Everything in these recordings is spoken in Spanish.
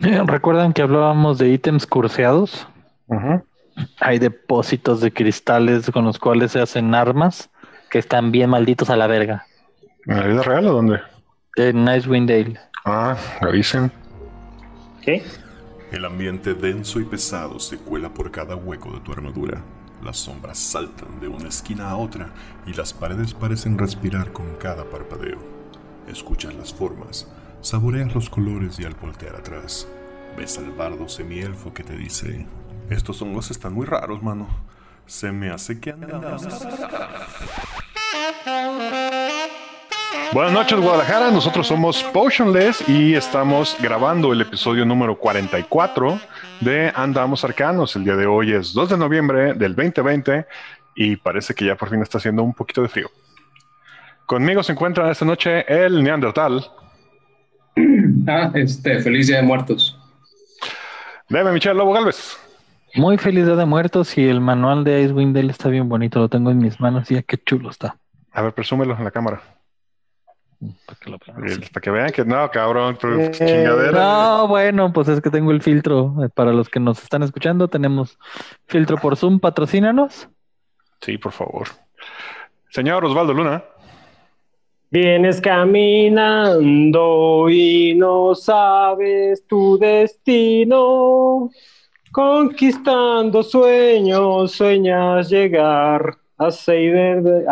¿Recuerdan que hablábamos de ítems curseados? Hay depósitos de cristales con los cuales se hacen armas que están bien malditos a la verga. ¿En la vida real o dónde? En Icewind Dale. Ah, avisen. ¿Qué? El ambiente denso y pesado se cuela por cada hueco de tu armadura. Las sombras saltan de una esquina a otra y las paredes parecen respirar con cada parpadeo. Escuchas las formas, saboreas los colores y al voltear atrás, ves al bardo semielfo que te dice: Estos hongos están muy raros, mano. Se me hace que andamos. Buenas noches, Guadalajara. Nosotros somos Potionless y estamos grabando el episodio número 44 de Andamos Arcanos. El día de hoy es 2 de noviembre del 2020 y parece que ya por fin está haciendo un poquito de frío. Conmigo se encuentra esta noche el Neandertal. Ah, este, feliz día de muertos. Debe Michelle Lobo Galvez. Muy feliz día de muertos y el manual de Icewind Dale está bien bonito. Lo tengo en mis manos y ya qué chulo está. A ver, presúmelo en la cámara. Para que, lo vean. Para que vean que no, cabrón, Eh, chingadera. No, bueno, pues es que tengo el filtro. Eh, Para los que nos están escuchando, tenemos filtro por Zoom. Patrocínanos. Sí, por favor. Señor Osvaldo Luna. Vienes caminando y no sabes tu destino. Conquistando sueños, sueñas llegar a ser de-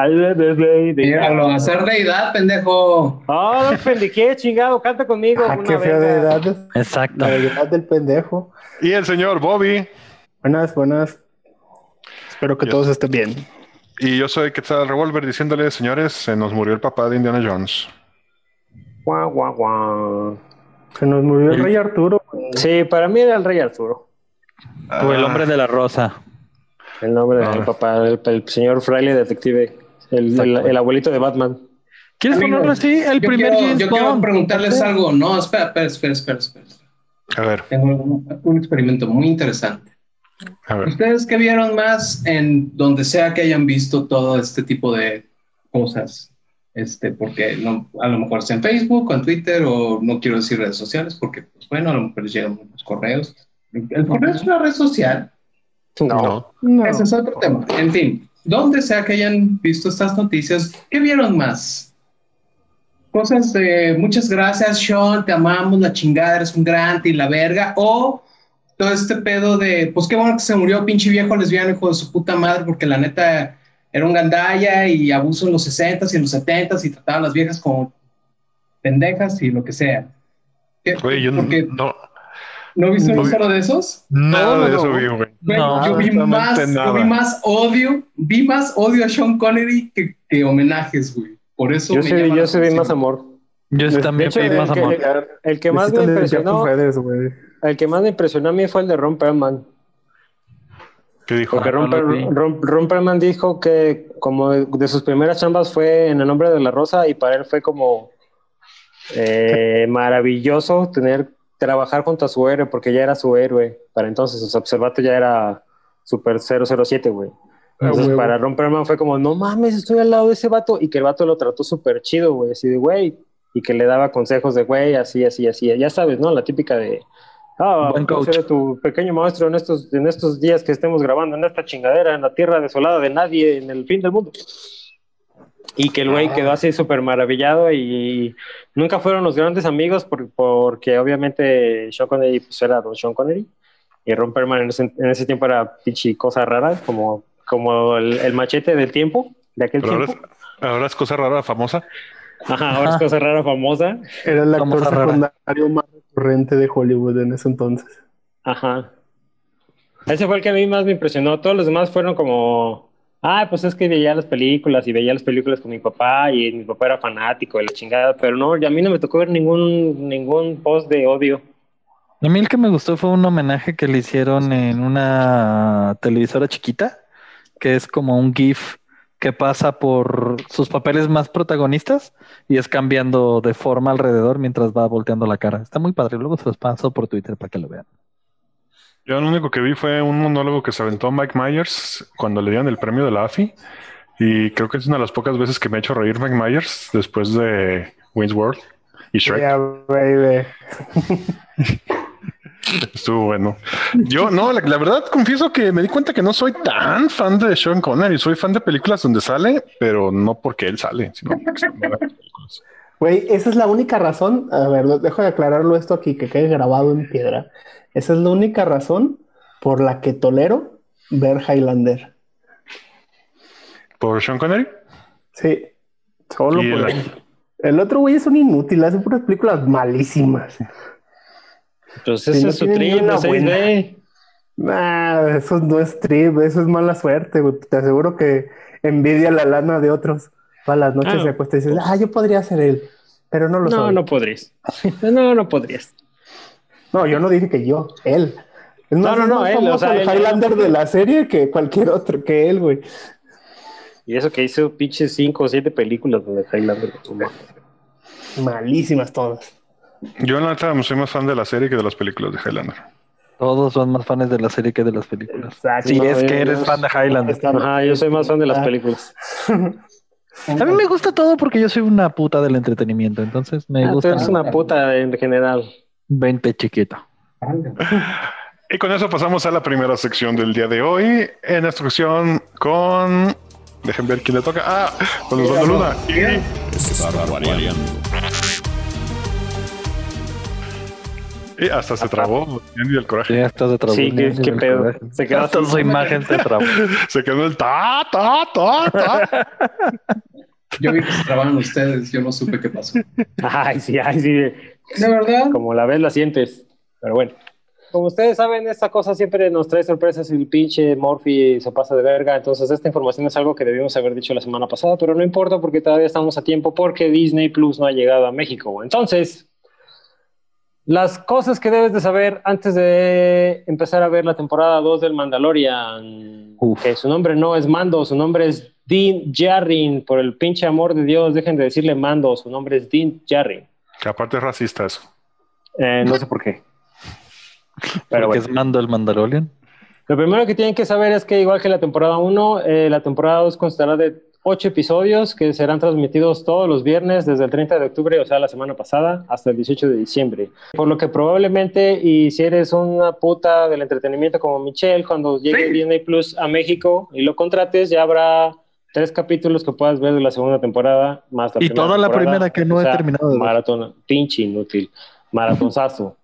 Míralo, hacer deidad, pendejo. Ah, no pendejé, chingado, canta conmigo. Ah, una qué de edad. Exacto. La edad del pendejo. Y el señor Bobby. Buenas, buenas. Espero que todos estén bien. Y yo soy Quetzal Revolver diciéndole, señores, se nos murió el papá de Indiana Jones. Guau, guau, guau. Se nos murió el rey Arturo. Sí, para mí era el rey Arturo. O el hombre de la rosa. El nombre de Ah. mi papá, el, el señor fraile detective, el, el- el abuelito de Batman. ¿Quieres ponerlo así? El Yo primer quiero, James yo quiero preguntarles algo. No, espera, espera, espera, espera, espera. A ver, Tengo un, un experimento muy interesante. A ver. ¿Ustedes qué vieron más en donde sea que hayan visto todo este tipo de cosas? Este, porque no, a lo mejor es en Facebook o en Twitter o no quiero decir redes sociales porque, pues bueno, a lo mejor les llegan muchos correos. El correo es una red social. No. No. Ese es otro tema. En fin, donde sea que hayan visto estas noticias, ¿qué vieron más? Cosas de muchas gracias, Sean, te amamos, la chingada, eres un gran y la verga. O todo este pedo de, pues qué bueno que se murió pinche viejo lesbiano, hijo de su puta madre, porque la neta era un gandalla y abuso en los 60s y en los 70s y trataba a las viejas como pendejas y lo que sea. ¿Qué- Güey, yo no, porque, no- ¿No viste no uno vi- solo de esos? nada no, de no. eso vi, güey. No, yo, vi más, yo vi más odio, vi más odio a Sean Connery que, que homenajes, güey. Por eso Yo me sí, llama yo sí vi más amor. Yo De también pedí más el que- amor. El que más me impresionó, dedicar tus redes, güey. El que más me impresionó a mí fue el de Ron Perlman. ¿Qué dijo? Porque Ron, Perlman dijo que como de, sus primeras chambas fue en el nombre de la rosa y para él fue como eh, maravilloso tener trabajar junto a su héroe porque ya era su héroe para entonces, o sea, pues el vato ya era super 007, güey. Entonces huevo. para Ron Perlman fue como, no mames, estoy al lado de ese vato y que el vato lo trató súper chido, güey, así de, güey, y que le daba consejos de, güey, así, así, así, ya sabes, ¿no? La típica de, ah, Buen coach. ser tu pequeño maestro en estos, en estos días que estemos grabando en esta chingadera, en la tierra desolada de nadie, en el fin del mundo. Y que el güey quedó así súper maravillado y nunca fueron los grandes amigos por- porque obviamente Sean Connery pues era don Sean Connery y Ron Perlman en ese, en ese tiempo era pinche cosa rara, como, como el, el machete del tiempo, de aquel Pero ahora tiempo. es, ahora es cosa rara, famosa. Ajá, ahora es cosa rara famosa. Era el actor secundario más recurrente de Hollywood en ese entonces. Ajá. Ese fue el que a mí más me impresionó. Todos los demás fueron como, ah, pues es que veía las películas y veía las películas con mi papá y mi papá era fanático de la chingada, pero no, y a mí no me tocó ver ningún, ningún post de odio. A mí el que me gustó fue un homenaje que le hicieron en una televisora chiquita, que es como un GIF que pasa por sus papeles más protagonistas y es cambiando de forma alrededor mientras va volteando la cara. Está muy padre. Luego se los paso por Twitter para que lo vean. Yo lo único que vi fue un monólogo que se aventó Mike Myers cuando le dieron el premio de la AFI. Y creo que es una de las pocas veces que me ha hecho reír Mike Myers después de Wayne's World y Shrek. Yeah, baby. Estuvo bueno. Yo, no, la, la verdad, confieso que me di cuenta que no soy tan fan de Sean Connery. Soy fan de películas donde sale, pero no porque él sale, sino porque son películas. Güey, esa es la única razón. A ver, dejo de aclararlo esto aquí, que quede grabado en piedra. Esa es la única razón por la que tolero ver Highlander. ¿Por Sean Connery? Sí, solo por el-. El otro güey es un inútil, hace puras películas malísimas. Pues Sí, ese no es su trip, no 6D. Nah, eso no es trip, eso es mala suerte. güey. Te aseguro que envidia la lana de otros. A las noches Ah, se acuesta y dices, ah, yo podría ser él, pero no lo No, soy. no podrías. No, no podrías. No, yo no dije que yo, él. Es más, No, no, es no, más él, o sea, el él- Highlander de la serie que cualquier otro, que él, güey. Y eso que hizo pinches cinco o siete películas de Highlander. Malísimas todas. Yo, la neta, soy más fan de la serie que de las películas de Highlander. Todos son más fans de la serie que de las películas. Exacto. Si No, es que eres fan de Highlander. Está- Ajá, yo soy más fan de las Ah. películas. A mí me gusta todo porque yo soy una puta del entretenimiento, entonces me Ah, gusta eres una puta en general. 20 chiquito. Y con eso pasamos a la primera sección del día de hoy. En esta ocasión con. Dejen ver quién le toca. Ah, con los dos de Luna. Y, Estar variando. Y hasta se trabó. Andy del coraje. Ya estás de trabajo. Sí, qué, qué pedo. Se quedó Hasta su imagen se trabó. Se quedó el ta, ta, ta, ta. Yo vi que se trabaron ustedes, yo no supe qué pasó. Ay, sí, ay, sí. De verdad, Como la ves, la sientes. Pero bueno. Como ustedes saben, esta cosa siempre nos trae sorpresas y el pinche Morphy se pasa de verga. Entonces, esta información es algo que debimos haber dicho la semana pasada, pero no importa porque todavía estamos a tiempo porque Disney Plus no ha llegado a México. Entonces, las cosas que debes de saber antes de empezar a ver la temporada 2 del Mandalorian. Uf. Que su nombre no es Mando, su nombre es Dean Jarrin. Por el pinche amor de Dios, dejen de decirle Mando, su nombre es Dean Jarrin. Que aparte es racista eso. Eh, no sé por qué. Pero Porque bueno. es Mando el Mandalorian. Lo primero que tienen que saber es que igual que la temporada 1, eh, la temporada 2 constará de 8 episodios que serán transmitidos todos los viernes desde el 30 de octubre, o sea, la semana pasada, hasta el 18 de diciembre. Por lo que probablemente, y si eres una puta del entretenimiento como Michelle, cuando llegue Disney Plus a México y lo contrates, ya habrá tres capítulos que puedas ver de la segunda temporada, más la Y primera toda la primera que no O he sea, terminado de ver. Maratón, pinche inútil, maratonzazo.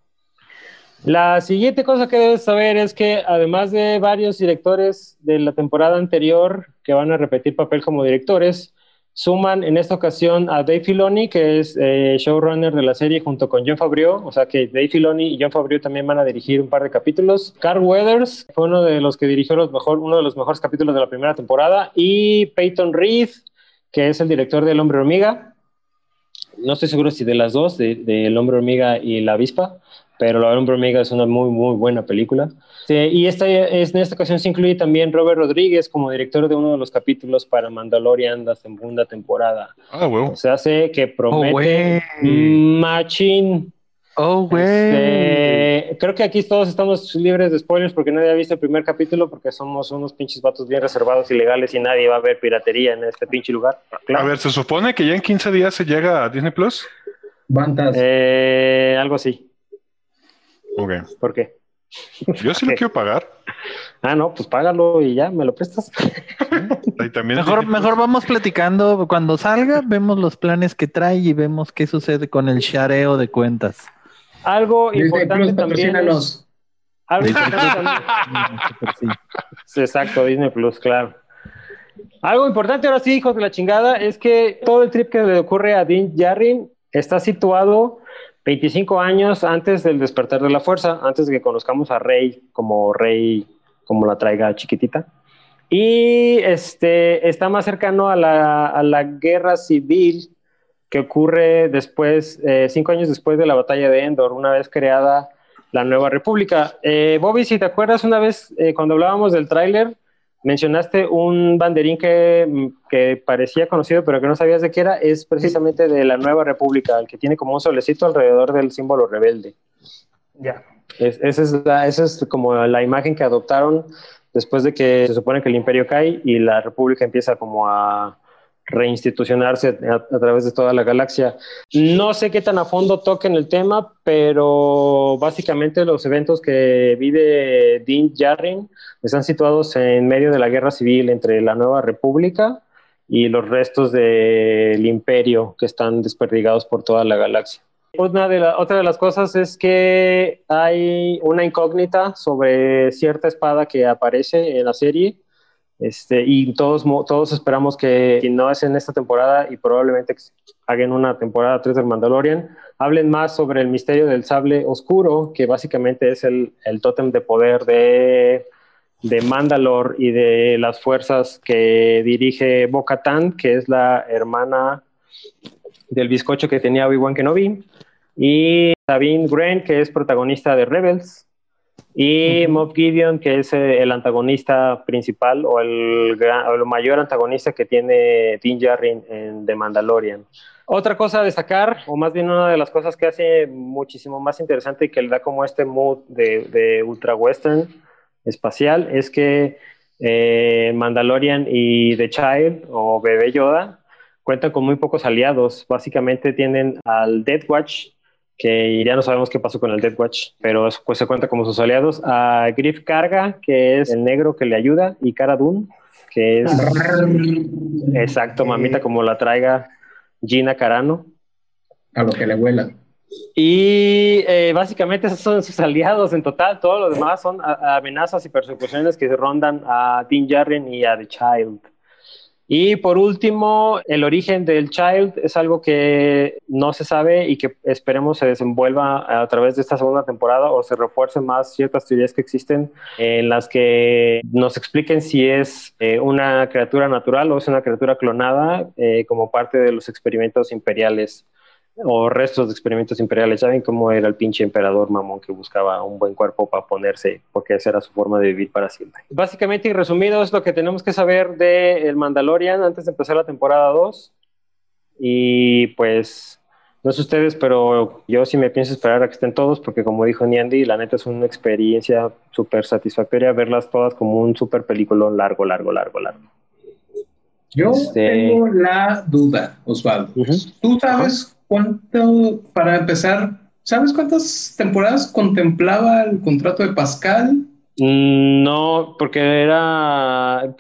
La siguiente cosa que debes saber es que además de varios directores de la temporada anterior que van a repetir papel como directores, suman en esta ocasión a Dave Filoni, que es eh, showrunner de la serie junto con John Favreau, o sea que Dave Filoni y John Favreau también van a dirigir un par de capítulos. Carl Weathers fue uno de los que dirigió los mejor, uno de los mejores capítulos de la primera temporada y Peyton Reed, que es el director del Hombre Hormiga. No estoy seguro si de las dos, de, de El Hombre Hormiga y La Avispa, pero La Hombre Hormiga es una muy, muy buena película. Sí, y esta, es, en esta ocasión se incluye también Robert Rodríguez como director de uno de los capítulos para Mandalorian, la segunda temporada. Ah, huevo. O sea, hace que Oh, promete güey. machín. Oh, güey. Este, creo que aquí todos estamos libres de spoilers porque nadie ha visto el primer capítulo porque somos unos pinches vatos bien reservados y legales y nadie va a ver piratería en este pinche lugar. Claro. A ver, se supone que ya en 15 días se llega a Disney Plus. Bantas. Eh, algo así. ¿Por qué? Yo sí lo quiero pagar. Ah, no, pues págalo y ya, me lo prestas. Y también Mejor, mejor vamos platicando. Cuando salga, vemos los planes que trae y vemos qué sucede con el shareo de cuentas. Algo Disney importante Plus, también. es- algo importante. Sí, Exacto, Disney Plus, claro. Algo importante ahora sí, hijos de la chingada, es que todo el trip que le ocurre a Dean Jarrin está situado 25 años antes del despertar de la fuerza, antes de que conozcamos a Rey como Rey, como la traiga chiquitita. Y este, está más cercano a la, a la guerra civil que ocurre después, eh, cinco años después de la batalla de Endor, una vez creada la nueva república. Eh, Bobby, si te acuerdas, una vez eh, cuando hablábamos del tráiler, mencionaste un banderín que, mm, que parecía conocido, pero que no sabías de qué era, es precisamente de la nueva república, el que tiene como un solecito alrededor del símbolo rebelde. Ya. Es- esa, es la- esa es como la imagen que adoptaron después de que se supone que el imperio cae y la república empieza como a, reinstitucionarse a, través de toda la galaxia. No sé qué tan a fondo toquen el tema, pero básicamente los eventos que vive Dean Jarrin están situados en medio de la guerra civil entre la Nueva República y los restos del imperio que están desperdigados por toda la galaxia. Una de la- otra de las cosas es que hay una incógnita sobre cierta espada que aparece en la serie este, y todos, todos esperamos que, si no es en esta temporada y probablemente hagan una temporada 3 del Mandalorian, hablen más sobre el misterio del sable oscuro, que básicamente es el, el tótem de poder de, de Mandalor y de las fuerzas que dirige Bo-Katan, que es la hermana del bizcocho que tenía Obi-Wan Kenobi, y Sabine Wren, que es protagonista de Rebels, y Moff Gideon, que es eh, el antagonista principal o el, gran- o el mayor antagonista que tiene Din Djarin en The Mandalorian. Otra cosa a destacar, o más bien una de las cosas que hace muchísimo más interesante y que le da como este mood de, de ultra western espacial, es que eh, Mandalorian y The Child o Bebé Yoda cuentan con muy pocos aliados. Básicamente tienen al Death Watch, que ya no sabemos qué pasó con el Death Watch, pero pues se cuenta como sus aliados. A Griff Carga, que es el negro que le ayuda, y Cara Dune, que es exacto, mamita, como la traiga Gina Carano. A lo que le huela. Y eh, básicamente esos son sus aliados en total. Todos los demás son amenazas y persecuciones que rondan a Dean Djarin y a The Child. Y por último, el origen del Child es algo que no se sabe y que esperemos se desenvuelva a través de esta segunda temporada o se refuercen más ciertas teorías que existen en las que nos expliquen si es eh, una criatura natural o es una criatura clonada eh, como parte de los experimentos imperiales o restos de experimentos imperiales. ¿Saben cómo era el pinche emperador mamón que buscaba un buen cuerpo para ponerse? Porque esa era su forma de vivir para siempre. Básicamente y resumido es lo que tenemos que saber de El Mandalorian antes de empezar la temporada 2. Y pues, no sé ustedes, pero yo sí me pienso esperar a que estén todos porque como dijo Niandy, la neta es una experiencia súper satisfactoria verlas todas como un súper película largo, largo, largo, largo. Yo Este- tengo la duda, Osvaldo. Ujú. ¿Tú sabes cuánto, para empezar, sabes cuántas temporadas contemplaba el contrato de Pascal? Mm, No, porque era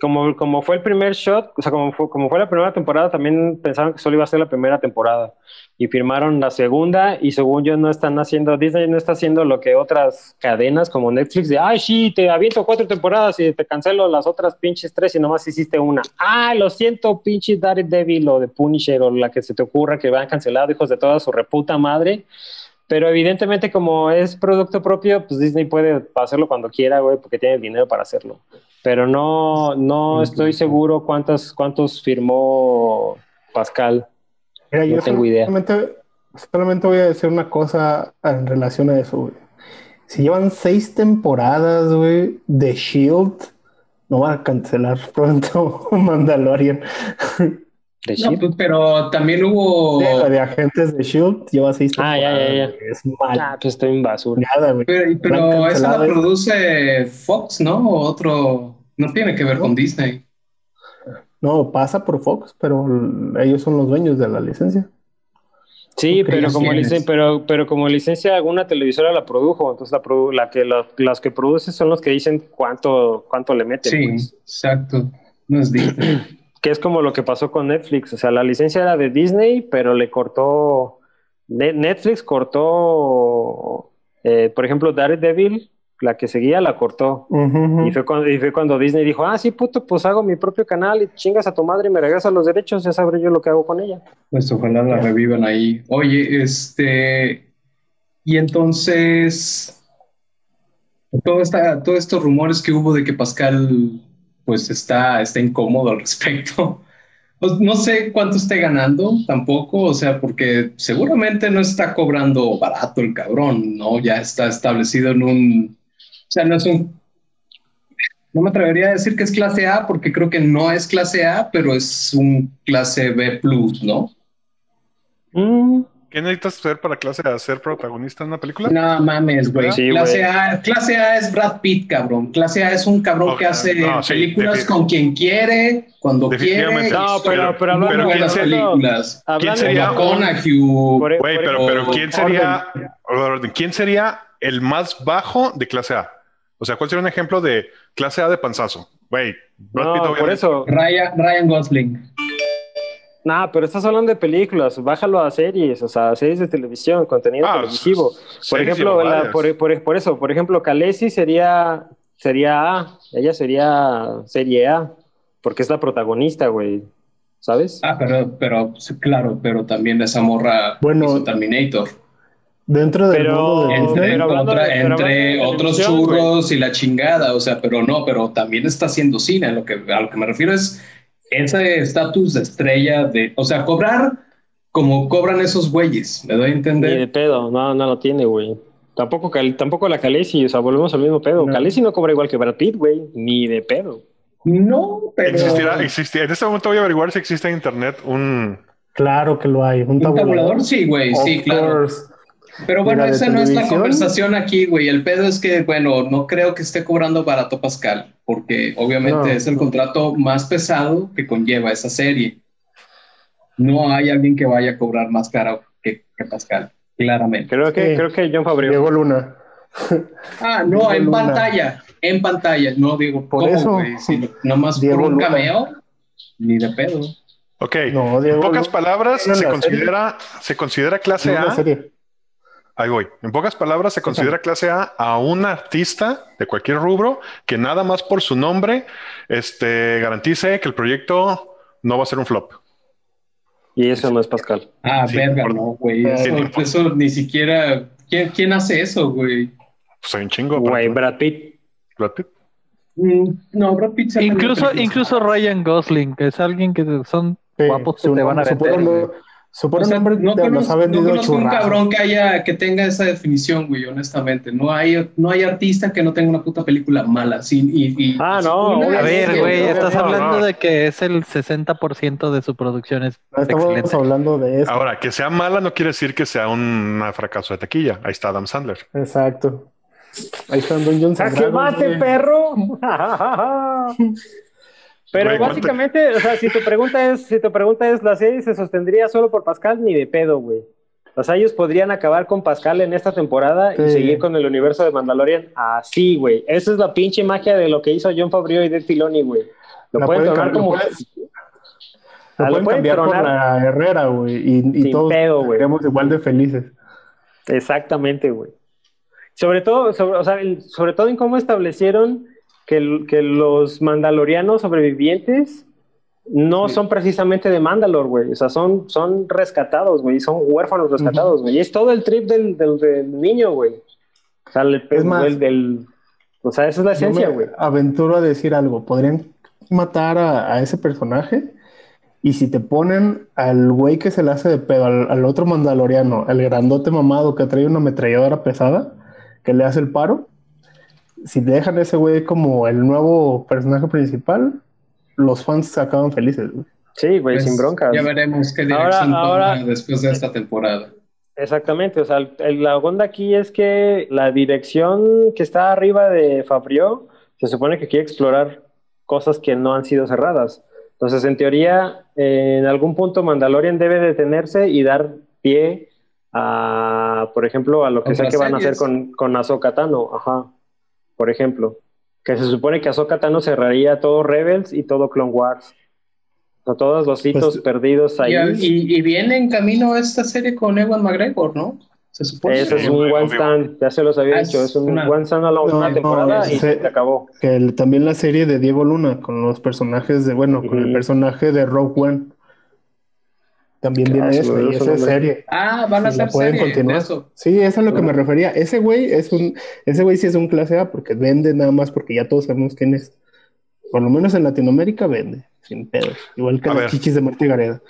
como, como fue el primer shot, o sea, como fue, como fue la primera temporada, también pensaron que solo iba a ser la primera temporada y firmaron la segunda y según yo no están haciendo, Disney no está haciendo lo que otras cadenas como Netflix de, ay, sí, te aviento cuatro temporadas y te cancelo las otras pinches tres y nomás hiciste una. Ah, lo siento, pinche Daredevil o de Punisher o la que se te ocurra que van cancelado, hijos de toda su reputa madre. Pero evidentemente como es producto propio, pues Disney puede hacerlo cuando quiera, güey, porque tiene el dinero para hacerlo. Pero no, no estoy seguro cuántos, cuántos firmó Pascal. Mira, No yo tengo idea. Solamente, solamente voy a decir una cosa en relación a eso, güey. Si llevan seis temporadas, güey, de Shield, no van a cancelar pronto Mandalorian. De No, Shield. pues, pero también hubo... De agentes de Shield lleva seis Ah, ya, temporadas. ya, ya. güey. Es mal. Ah, pues estoy en basura. Nada, güey. Pero, pero esa la produce Fox, ¿no? O Otro... No tiene que ver con Disney. No, pasa por Fox, pero ellos son los dueños de la licencia. Sí, pero como, es. licen- pero, pero como licencia alguna televisora la produjo, entonces la, produ- la que la- las que produce son los que dicen cuánto, cuánto le meten. Sí, pues. exacto. No es Disney. que es como lo que pasó con Netflix. O sea, la licencia era de Disney, pero le cortó. Ne- Netflix cortó, eh, por ejemplo, Daredevil, la que seguía, la cortó. Ujú, Y, fue cuando, y fue cuando Disney dijo: Ah, sí, puto, pues hago mi propio canal y chingas a tu madre y me regresas los derechos, ya sabré yo lo que hago con ella. Pues ojalá la revivan ahí. Oye, este. Y entonces. Todo esta, todos estos rumores que hubo de que Pascal pues está, está incómodo al respecto. No sé cuánto esté ganando tampoco, o sea, porque seguramente no está cobrando barato el cabrón, ¿no? Ya está establecido en un. O sea, no es un. No me atrevería a decir que es clase A, porque creo que no es clase A, pero es un clase B plus, ¿no? Mm, ¿Qué necesitas ser para clase A? ¿Ser protagonista en una película? No mames, güey. Sí, clase. A, clase A es Brad Pitt, cabrón. Clase A es un cabrón Ok, que hace no, sí, películas con quien quiere, cuando quiere. No, pero- pero hablando- buenas ¿quién sería- películas. Sería de- McConaughey. por- Güey, pero, pero ¿quién sería, orden, ¿quién sería el más bajo de clase A? O sea, ¿cuál sería un ejemplo de clase A de panzazo? Güey, Brad No, Pitt, por obviamente. eso. Ryan, Ryan Gosling. Nah, pero estás hablando de películas, bájalo a series, o sea, series de televisión, contenido Ah, televisivo. Por ejemplo, la- por, por- por eso, por ejemplo, Khaleesi sería, sería A, ella sería serie A, porque es la protagonista, güey, ¿sabes? Ah, pero, pero claro, pero también esa morra Bueno. hizo Terminator. Dentro del Pero- mundo de Entre, pero de- entre de otros churros y la chingada, o sea, pero no, pero también está haciendo cine. Lo que, a lo que me refiero es ese estatus de estrella, de, o sea, cobrar como cobran esos güeyes, ¿me doy a Ni de entender? pedo, no, no lo tiene, güey. Tampoco, tampoco la Khaleesi, o sea, volvemos al mismo pedo. No. Khaleesi no cobra igual que Brad Pitt, güey, ni de pedo. No, pero... Existirá, existirá. En este momento voy a averiguar si existe en internet un. claro que lo hay. Un ¿Un tabulador. tabulador? Sí, güey, sí, claro. course. Pero bueno, esa no es la conversación aquí, güey. El pedo es que, bueno, no creo que esté cobrando barato Pascal, porque obviamente No. es el contrato más pesado que conlleva esa serie. No hay alguien que vaya a cobrar más caro que, que Pascal, claramente. Creo que, Sí. creo que John Favreau. Diego Luna. Ah, no, Diego en Luna. pantalla, en pantalla, no digo, Por ¿cómo, eso. güey? Si nomás Diego por un Luna. cameo, ni de pedo. Ok. No, en pocas palabras, ¿No se considera, se considera clase No, A. serie. Ahí voy. En pocas palabras, se considera clase A a un artista de cualquier rubro que nada más por su nombre este, garantice que el proyecto no va a ser un flop. Y eso no es Pascal. Ah, Sí, verga, por- no, güey. Sí, Eso, por- eso ni siquiera. ¿Quién, quién hace eso, güey? Pues hay un chingo. Güey, Brad Pitt. Brad Pitt. Mm, No, Brad Pitt se Incluso, incluso Ryan Gosling, que es alguien que son Sí, guapos que te van a vender. Güey. Su O puro sea, nombre no los conozco, no un cabrón que haya que tenga esa definición, güey, honestamente. No hay, no hay artista que no tenga una puta película mala. Sí, y, y- Ah, no, A ver, que- güey, no, estás no, hablando no. de que es el 60% de su producción es estamos excelente. hablando de eso. Ahora, que sea mala no quiere decir que sea un fracaso de taquilla. Ahí está Adam Sandler. Exacto. Ahí están Dungeons and ¡Jaque Dragons, mate, güey. perro! Pero Güey, ¿cuánto- básicamente, o sea, si tu pregunta es, si tu pregunta es, ¿la serie se sostendría solo por Pascal? Ni de pedo, güey. O sea, ellos podrían acabar con Pascal en esta temporada y Sí. seguir con el universo de Mandalorian así, güey. Esa es la pinche magia de lo que hizo John Favreau y Dave Filoni, güey. Lo La pueden pueden tomar lo como... puedes- Ah, Lo lo pueden pueden cambiar por coronar. la Herrera, güey. Y, y Sin todos pedo, güey. seríamos igual de felices. Exactamente, güey. Sobre todo, sobre, o sea, el- sobre todo en cómo establecieron que, los mandalorianos sobrevivientes no son precisamente de Mandalor, güey. O sea, son, son rescatados, güey. Son huérfanos rescatados, güey. Y es todo el trip del, del, del niño, güey. O sea, el- Es más- del- o sea, esa es la esencia, güey. aventuro a decir algo. Podrían matar a, a ese personaje y si te ponen al güey que se le hace de pedo, al, al otro mandaloriano, el grandote mamado que trae una ametralladora pesada, que le hace el paro, si dejan a ese güey como el nuevo personaje principal, los fans se acaban felices. güey. Sí, güey, Pues, sin broncas. Ya veremos qué Ahora- dirección ahora- toma después de esta temporada. Exactamente, o sea, el- el- la onda aquí es que la dirección que está arriba de Fabrio se supone que quiere explorar cosas que no han sido cerradas. Entonces, en teoría, eh, en algún punto Mandalorian debe detenerse y dar pie a, por ejemplo, a lo que sea que van a hacer con, con Ahsoka Tano, ajá, por ejemplo. Que se supone que Ahsoka Tano cerraría todo Rebels y todo Clone Wars. O todos los hitos Pues, perdidos ahí. Y, y- y viene en camino esta serie con Ewan McGregor, ¿no? Se supone. Ese es un one stand, ya se los había Ah, dicho, es un una- one stand alone, No, una no, temporada y ese- se acabó. Que el- también la serie de Diego Luna con los personajes de, bueno, con el personaje de Rogue One. También Ah, viene eso, y esa es serie. Ah, van a hacer pueden serie continuar. eso. Sí, eso es a lo que me refería. Ese güey es un, ese güey sí es un clase A porque vende nada más porque ya todos sabemos quién es. Por lo menos en Latinoamérica vende, sin pedos. Igual que A las ver. chichis de Martí Gareda.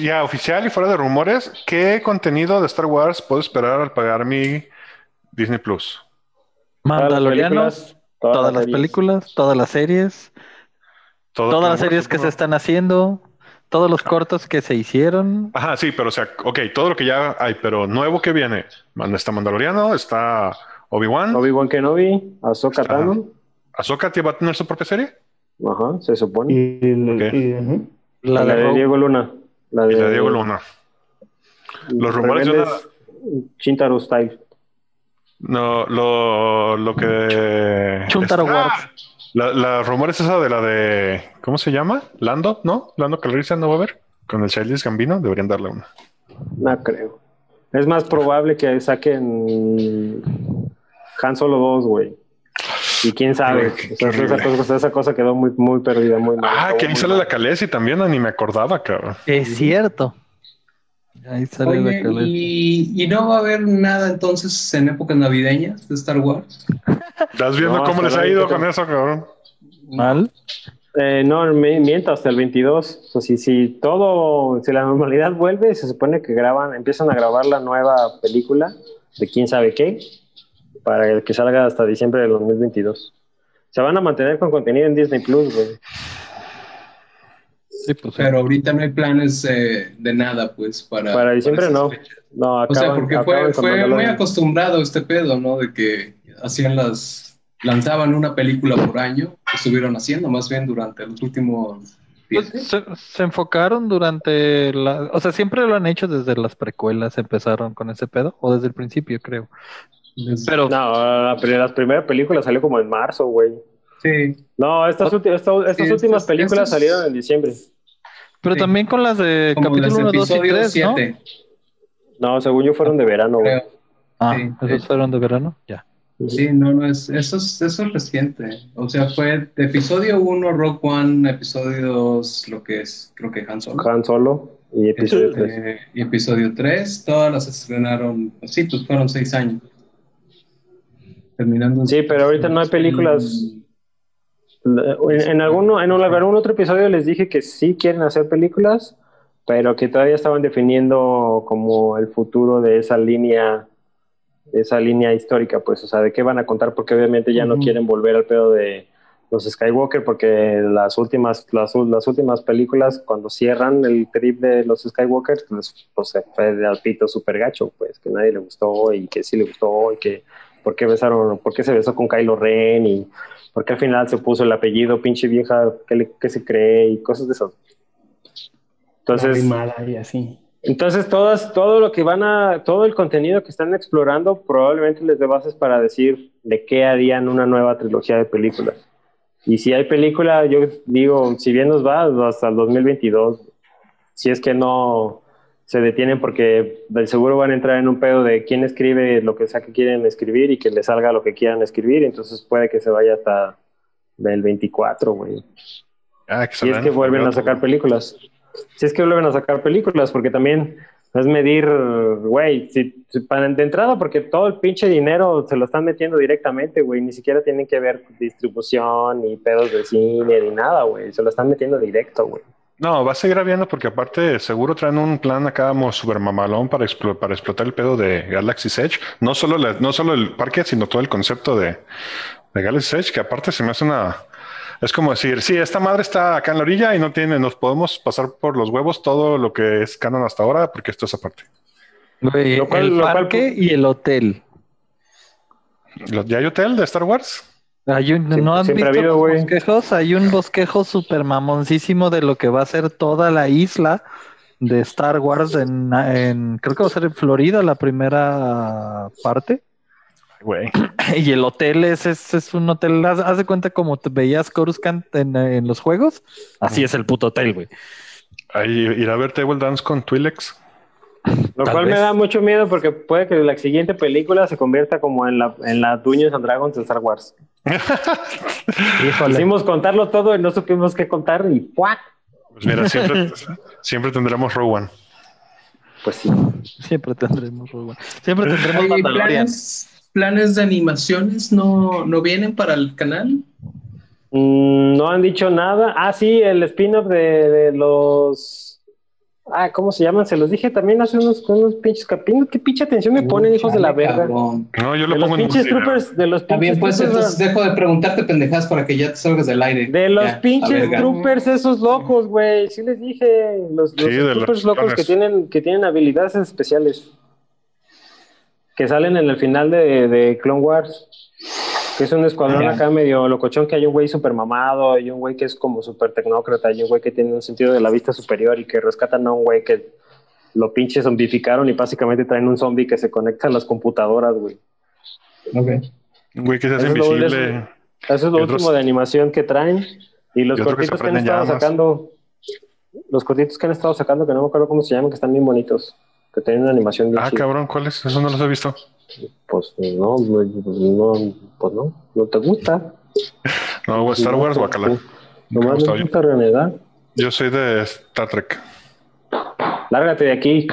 Ya oficial y fuera de rumores, ¿qué contenido de Star Wars puedo esperar al pagar mi Disney Plus? Todas Mandalorianos, películas, todas las películas, todas las series, todas las series que se están haciendo, todos los cortos que se hicieron. Ajá, sí, pero o sea, ok, todo lo que ya hay, pero nuevo que viene. Está Mandaloriano, está Obi-Wan. Obi-Wan Kenobi, Ahsoka Está- Tano. ¿Ahsoka te va a tener su propia serie? Ajá, se supone. Y, y-. La, La, de. Diego Luna. La Y de la de Diego Luna. Los rumores de una- Shintaro Style. No, lo, lo que. Chuntaro está- Wars. La, la rumor es esa de la de. ¿Cómo se llama? Lando, ¿no? Lando Calrissian no va a haber. Con el Childish Gambino deberían darle una. No creo. Es más probable que saquen Han Solo 2, güey. Y quién sabe. Esa, cosa, esa cosa quedó muy, muy perdida, muy mal. Ah, que ahí sale mal. la Calesi también, ni me acordaba, cabrón. Es cierto. Ahí sale Oye, la y, y no va a haber nada entonces en épocas navideñas de Star Wars. ¿Estás viendo No, cómo les ha ido con eso, cabrón? Mal. Eh, no, miento, hasta el 22. O sea, si, si todo, si la normalidad vuelve, se supone que graban, empiezan a grabar la nueva película de quién sabe qué, para que salga hasta diciembre del 2022. Se van a mantener con contenido en Disney Plus, güey. Sí, pues sí. Pero ahorita no hay planes eh, de nada, pues, para... Para diciembre esas no. fechas. No, O sea, porque fue, fue muy acostumbrado este pedo, ¿no? De que hacían las... Lanzaban una película por año, que estuvieron haciendo más bien durante los últimos... Pues, se, se enfocaron durante la, o sea, siempre lo han hecho desde las precuelas, empezaron con ese pedo, o desde el principio, creo. Pero No, la, pri- las primeras películas salió como en marzo, güey. Sí. No, estas, estas Sí, últimas estas- películas estas- salieron en diciembre. Pero Sí. también con las de Como capítulo desde 1, 2 y episodio 3, ¿no? 7, No, según yo fueron de verano, güey. creo. Ah, Sí, esos fueron de verano, ya. Sí, no, no, es, eso, es, eso es reciente. O sea, fue de episodio 1, Rock One, episodio 2, lo que es, creo que Han Solo. Han Solo y episodio 3. Este, y episodio 3, todas las estrenaron, sí, pues fueron seis años. Terminando. Sí, pero ahorita no hay películas. En, en alguno, en algún otro episodio les dije que sí quieren hacer películas, pero que todavía estaban definiendo como el futuro de esa línea, de esa línea histórica, pues, o sea, de qué van a contar, porque obviamente ya no quieren volver al pedo de los Skywalker, porque las últimas, las, las últimas películas, cuando cierran el trip de los Skywalker, pues, pues se fue de al pito súper gacho, pues, que nadie le gustó y que sí le gustó y que por qué besaron, por qué se besó con Kylo Ren y por qué al final se puso el apellido pinche vieja, qué, le- qué se cree y cosas de eso. Entonces, Arrimada y así. entonces todas, todo lo que van a, todo el contenido que están explorando probablemente les dé bases para decir de qué harían una nueva trilogía de películas. Y si hay película, yo digo, si bien nos va, hasta el 2022, si es que no se detienen porque del seguro van a entrar en un pedo de quién escribe lo que sea que quieren escribir y que les salga lo que quieran escribir, entonces puede que se vaya hasta el 24, güey. Ah, Si es que vuelven a sacar películas. Si es que vuelven a sacar películas, porque también es medir, güey, si, si- para de entrada, porque todo el pinche dinero se lo están metiendo directamente, güey, ni siquiera tienen que ver distribución, ni pedos de cine, ni nada, güey, se lo están metiendo directo, güey. No, va a seguir habiendo porque aparte seguro traen un plan acá como super mamalón para, explo- para explotar el pedo de Galaxy's Edge. No solo, la- no solo el parque, sino todo el concepto de, de Galaxy's Edge, que aparte se me hace una... Es como decir, sí, esta madre está acá en la orilla y no tiene, nos podemos pasar por los huevos todo lo que es canon hasta ahora porque esto es aparte. Güey, Lo cual- el lo cual- parque y el hotel. ¿Lo- ¿Ya hay hotel de Star Wars? Hay un, Sí, ¿No han siempre ha visto habido, los güey. bosquejos? Hay un bosquejo súper mamoncísimo de lo que va a ser toda la isla de Star Wars en, en- creo que va a ser en Florida la primera parte. Güey. Y el hotel es, es, es un hotel, haz, haz de cuenta como te veías Coruscant en, en los juegos, así es el puto hotel, güey. Ahí ir a ver Table Dance con Twi'leks. Lo Tal cual me da mucho miedo porque puede que la siguiente película se convierta como en la, en la Dungeons and Dragons de Star Wars. Híjole. Quisimos contarlo todo y no supimos qué contar y ¡fuac! Pues mira, siempre, siempre tendremos Rowan. Pues sí. Siempre tendremos, One. siempre tendremos Oye, ¿y Mandalorian. planes, planes de animaciones no, no vienen para el canal? Mm, no han dicho nada. Ah, sí, el spin-off de, de los Ah, ¿cómo se llaman? Se los dije también hace unos, unos pinches capítulos. ¿Qué pinche atención me ponen, hijos de la verga? cabrón. No, yo lo De los pongo en pinches multideo. troopers, de los pinches bien, pues troopers, entonces dejo de preguntarte pendejadas para que ya te salgas del aire. De los Ya, pinches troopers esos locos, güey. Sí les dije. Los, los Sí, los troopers locos que tienen, que tienen habilidades especiales. Que salen en el final de, de Clone Wars. Que es un escuadrón acá medio locochón, que hay un güey súper mamado, hay un güey que es como súper tecnócrata, hay un güey que tiene un sentido de la vista superior y que rescatan a un güey que lo pinche zombificaron y básicamente traen un zombie que se conecta a las computadoras, güey. Ok. Un güey que se hace Eso es lo- invisible. Eso es lo otros- último de animación que traen. Y los y que cortitos que, han estado llamas. sacando. Los cortitos que han estado sacando, que no me acuerdo cómo se llaman, que están bien bonitos. Que tienen una animación Ah, cabrón, ¿cuáles? Eso no los he visto. Pues no, no, no, pues no, no te gusta. No, Star No, Wars, pues, guacala. sí. Nomás no bien. gusta renegar. Yo soy de Star Trek. Lárgate de aquí.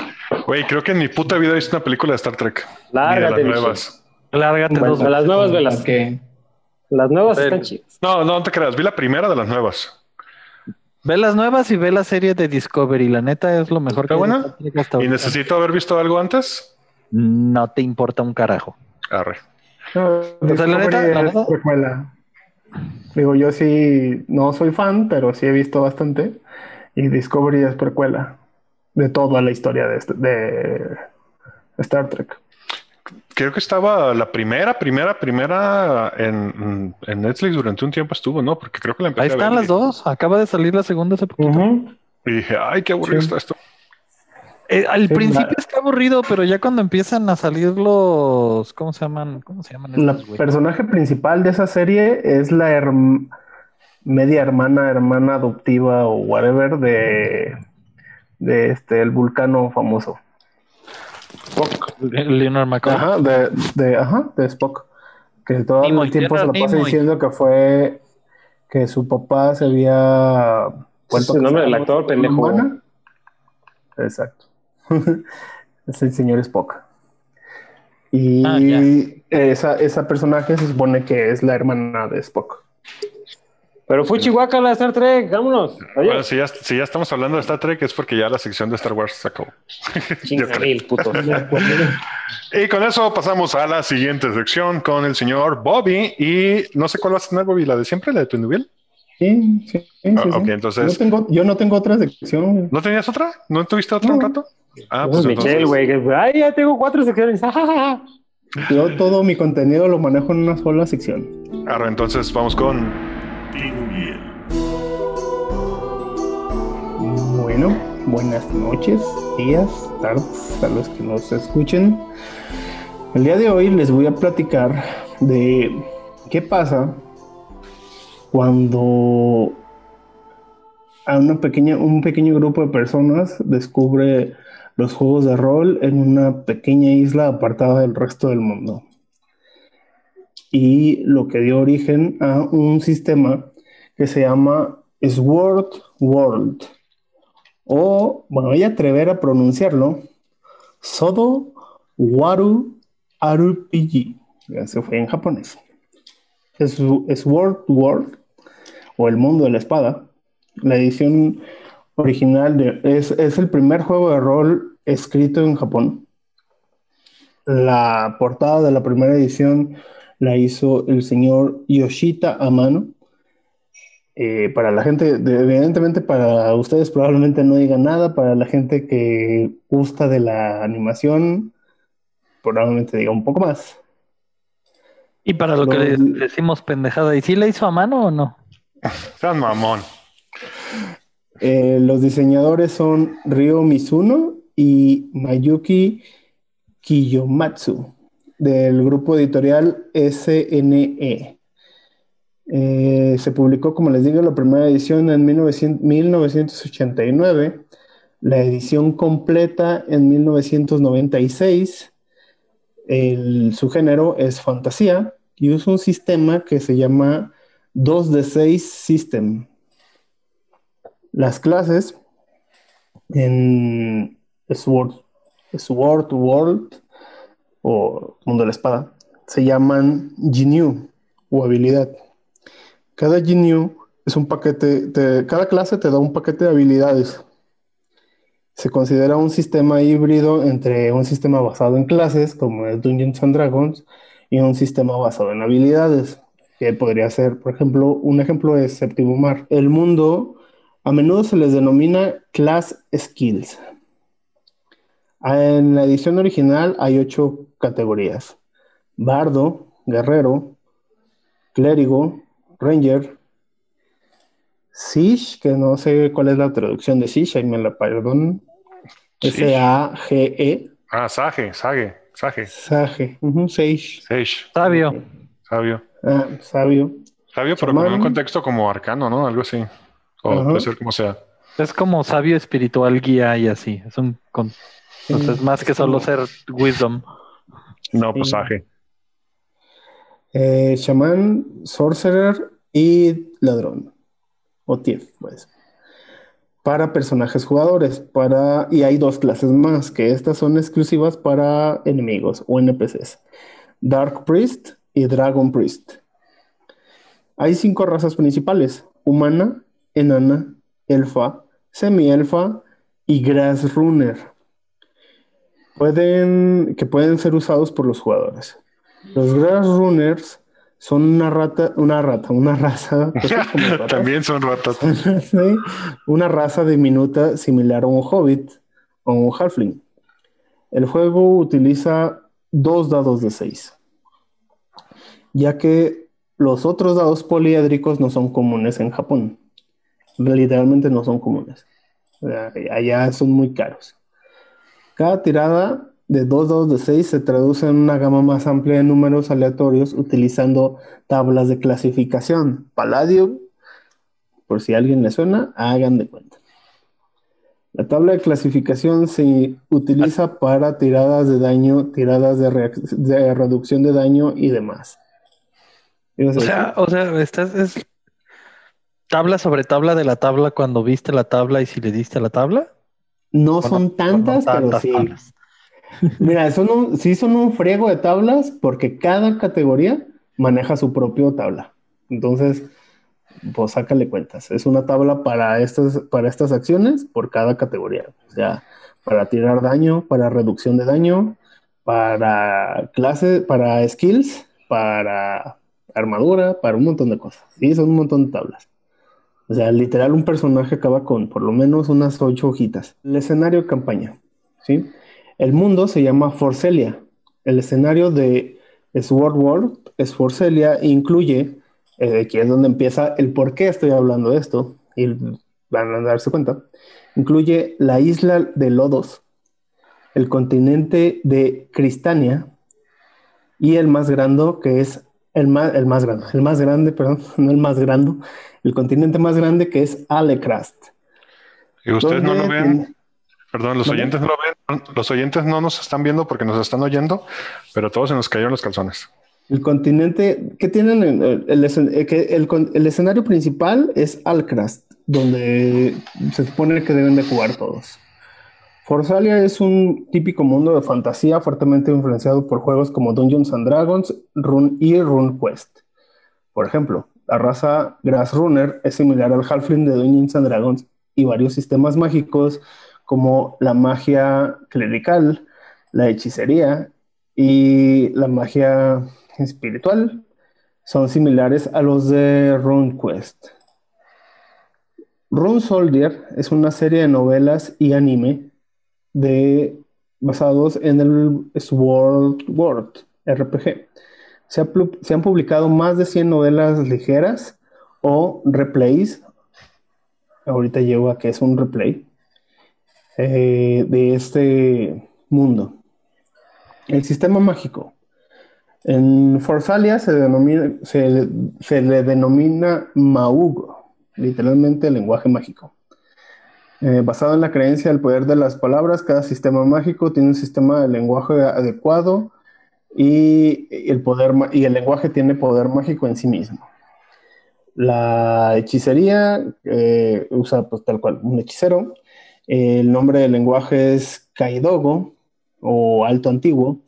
Güey, creo que en mi puta vida he visto una película de Star Trek. Ni de Lárgate. las nuevas. Lárgate Bueno, dos las nuevas, velas. Ok. Las nuevas están chidas. No, no, no te creas. Vi la primera de las nuevas. Ve las nuevas y ve la serie de Discovery. La neta es lo mejor ¿Está que hay buena? hasta ¿Y necesito haber visto algo antes? No te importa un carajo. Arre. No, sea, la neta, Discovery la es neta- precuela. Digo, yo sí, no soy fan, pero sí he visto bastante. Y Discovery es precuela de toda la historia de, este- de Star Trek. Creo que estaba la primera, primera, primera en, en Netflix durante un tiempo estuvo, ¿no? Porque creo que la empecé Ahí a están ver las dos. Acaba de salir la segunda hace poquito. Y dije, ay, qué aburrido Sí. está esto. Eh, al Sí, principio la- está aburrido, pero ya cuando empiezan a salir los. ¿Cómo se llaman? ¿Cómo se llaman güey? personaje principal de esa serie es la media hermana, hermana adoptiva o whatever de, de este, el vulcano famoso. Leonard McCoy. Ajá, de, de, ajá, de Spock. Que todo Nimoy, el tiempo se lo pasa Nimoy. diciendo que fue que su papá se había Ese es el nombre del actor, pendejo. humana. Exacto. es el señor Spock. Y Ah, esa, esa personaje se supone que es la hermana de Spock. Pero fue Chihuahua la Star Trek. Vámonos. Bueno, si ya, si ya estamos hablando de Star Trek es porque ya la sección de Star Wars se acabó. Chinga mil, puto. Y con eso pasamos a la siguiente sección con el señor Bobby. Y no sé cuál vas a tener, Bobby, la de siempre, la de tu nivel. Sí, sí, sí, Ah, sí. ok, entonces- Yo, tengo, yo no tengo otra sección. ¿No tenías otra? ¿No tuviste otra No. un rato? Ah, Pues pues Michelle, entonces. güey. que, Ay, ya tengo cuatro secciones. Yo todo mi contenido lo manejo en una sola sección. Ahora entonces vamos con. Bueno, buenas noches, días, tardes a los que nos escuchen. El día de hoy les voy a platicar de qué pasa cuando a una pequeña, un pequeño grupo de personas descubre los juegos de rol en una pequeña isla apartada del resto del mundo. Y lo que dio origen a un sistema que se llama Sword World o, bueno, voy a atrever a pronunciarlo, Sodo Waru RPG. Ya se fue en japonés. Es Sword World, o El Mundo de la Espada. La edición original es, es el primer juego de rol escrito en Japón. La portada de la primera edición la hizo el señor Yoshita Amano. Eh, para la gente, de- evidentemente para ustedes probablemente no diga nada, para la gente que gusta de la animación, probablemente diga un poco más. Y para lo que le decimos pendejada, ¿y si la hizo a mano o no? Sean mamón. Eh, los diseñadores son Ryo Mizuno y Mayuki Kiyomatsu del grupo editorial SNE. Eh, se publicó, como les digo, la primera edición en 1900 1989, la edición completa en 1996. El- su género es fantasía y usa un sistema que se llama 2 de 6 System. Las clases en Sword, Sword World o Mundo de la Espada se llaman Jinyu o habilidad. Cada Jinyu es un paquete, te- cada clase te da un paquete de habilidades. Se considera un sistema híbrido entre un sistema basado en clases, como es Dungeons and Dragons, y un sistema basado en habilidades, que podría ser, por ejemplo, un ejemplo es Séptimo Mar. El mundo a menudo se les denomina Class Skills. En la edición original hay ocho categorías. Bardo, Guerrero, Clérigo, Ranger, Siege, que no sé cuál es la traducción de Siege, ahí me la perdonan. S-A-G-E. Ah, Sage, Sage, Sage. Sage, ujú, Sage. Sage, Sabio. sabio. Ah, sabio. Sabio, pero como en un Chamán. contexto como arcano, ¿no? Algo así. O Ajá. puede ser como sea. Es como sabio espiritual, guía y así. Es un con- entonces más que solo como- ser wisdom. No, pues Sí. Sage. Eh, Shaman, Sorcerer y Ladrón. O Thief, pues. Para personajes jugadores. Para... Y hay dos clases más, que estas son exclusivas para enemigos o NPCs. Dark Priest y Dragon Priest. Hay cinco razas principales. Humana, enana, elfa, semi-elfa y Grass Runner. Pueden, que pueden ser usados por los jugadores. Los Grass Runners son una rata, una rata, una raza. como. También son ratas. Sí, una raza diminuta similar a un hobbit o un halfling. El juego utiliza dos dados de 6, ya que los otros dados poliédricos no son comunes en Japón. Literalmente no son comunes. Allá son muy caros. Cada tirada de dos dados de 6 se traduce en una gama más amplia de números aleatorios utilizando tablas de clasificación. Palladium, por si a alguien le suena, hagan de cuenta. La tabla de clasificación se utiliza para tiradas de daño, tiradas de, reducción de daño y demás. ¿Ibas a O sea, o sea, estás es tabla sobre tabla de la tabla cuando viste la tabla y si le diste la tabla. No ¿O son no tantas, pero sí. tablas? Mira, son un- sí son un friego de tablas porque cada categoría maneja su propio tabla. Entonces, pues sácale cuentas. Es una tabla para estas, para estas acciones por cada categoría. O sea, para tirar daño, para reducción de daño, para clase, para skills, para armadura, para un montón de cosas. Sí, son un montón de tablas. O sea, literal, un personaje acaba con por lo menos unas ocho hojitas. El escenario de campaña, ¿sí? El mundo se llama Forcelia. El escenario de Sword World es Forcelia e incluye, eh, aquí es donde empieza el por qué estoy hablando de esto, y van a darse cuenta, incluye la isla de Lodos, el continente de Cristania y el más grande, que es el más, el más grande, el más grande, perdón, no el más grande, el continente más grande que es Alecrast. Y ustedes no lo ven. tiene- Perdón, los oyentes no lo ven. Los oyentes no nos están viendo porque nos están oyendo, pero todos se nos cayeron los calzones. El continente que tienen el, el- eh, el escenario principal es Alcrast, donde se supone que deben de jugar todos. Forsalia es un típico mundo de fantasía fuertemente influenciado por juegos como Dungeons and Dragons Rune y RuneQuest. Por ejemplo, la raza Grass Runner es similar al Halfling de Dungeons and Dragons y varios sistemas mágicos como la magia clerical, la hechicería y la magia espiritual son similares a los de RuneQuest. Rune Soldier es una serie de novelas y anime de, basados en el Sword World RPG. Se, han publicado más de 100 novelas ligeras o replays. Ahorita llego a que es un replay eh, de este mundo. El sistema mágico. En Forsalia se, denomina, se, se le denomina Maugo, literalmente lenguaje mágico. Eh, basado en la creencia del poder de las palabras, cada sistema mágico tiene un sistema de lenguaje adecuado y el, poder, y el lenguaje tiene poder mágico en sí mismo. La hechicería eh, usa pues, tal cual un hechicero. El nombre del lenguaje es Kaidogo o Alto Antiguo.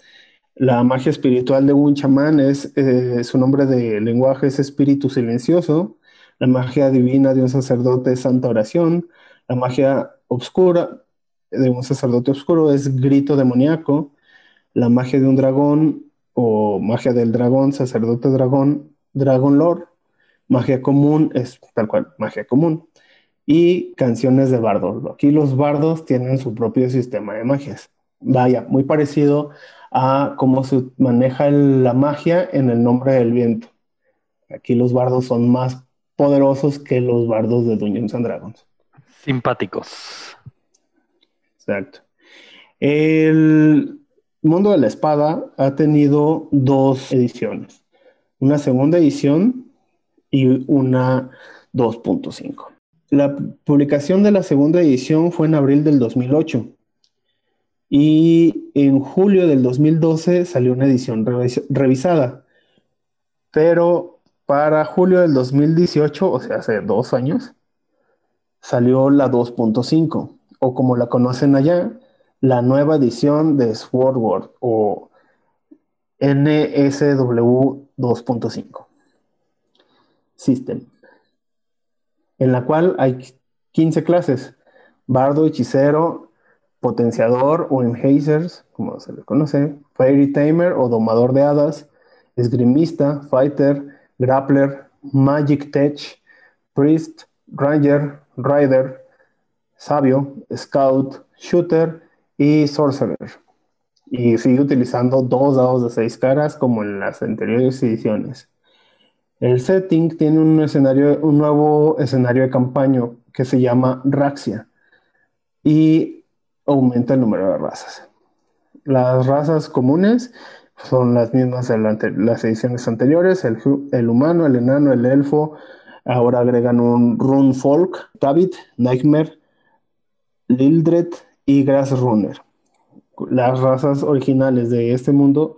La magia espiritual de un chamán es, eh, su nombre de lenguaje es espíritu silencioso. La magia divina de un sacerdote es santa oración. La magia obscura, de un sacerdote oscuro es grito demoníaco, la magia de un dragón o magia del dragón, sacerdote dragón, dragon lord, magia común es tal cual, magia común, y canciones de bardos. Aquí los bardos tienen su propio sistema de magias. Vaya, muy parecido a cómo se maneja la magia en el nombre del viento. Aquí los bardos son más poderosos que los bardos de Dungeons and Dragons. Simpáticos. Exacto. El Mundo de la Espada ha tenido dos ediciones, una segunda edición y una 2.5. La publicación de la segunda edición fue en abril del 2008 y en julio del 2012 salió una edición revisada. Pero para julio del 2018, o sea, hace dos años, salió la 2.5, o como la conocen allá, la nueva edición de Swordward o NSW 2.5 System, en la cual hay 15 clases, bardo, hechicero, potenciador o enhazers, como se le conoce, fairy tamer o domador de hadas, esgrimista, fighter, grappler, magic tech, priest, ranger, rider, sabio, scout, shooter y sorcerer. Y sigue utilizando dos dados de seis caras como en las anteriores ediciones. El setting tiene un nuevo escenario de campaña que se llama Raxia. Y aumenta el número de razas. Las razas comunes son las mismas de las ediciones anteriores, el, humano, el enano, el elfo, ahora agregan un rune folk, Nightmare, Lildred y Grass Runner. Las razas originales de este mundo,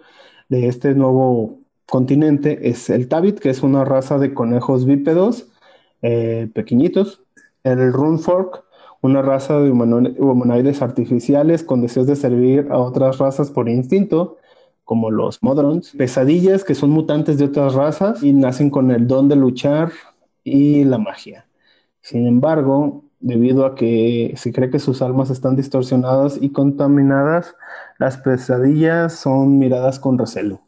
de este nuevo continente, es el Tabit, que es una raza de conejos bípedos eh, pequeñitos, el Runefolk, una raza de humanoides artificiales con deseos de servir a otras razas por instinto, como los Modrons, pesadillas que son mutantes de otras razas y nacen con el don de luchar y la magia. Sin embargo, debido a que se cree que sus almas están distorsionadas y contaminadas, las pesadillas son miradas con recelo.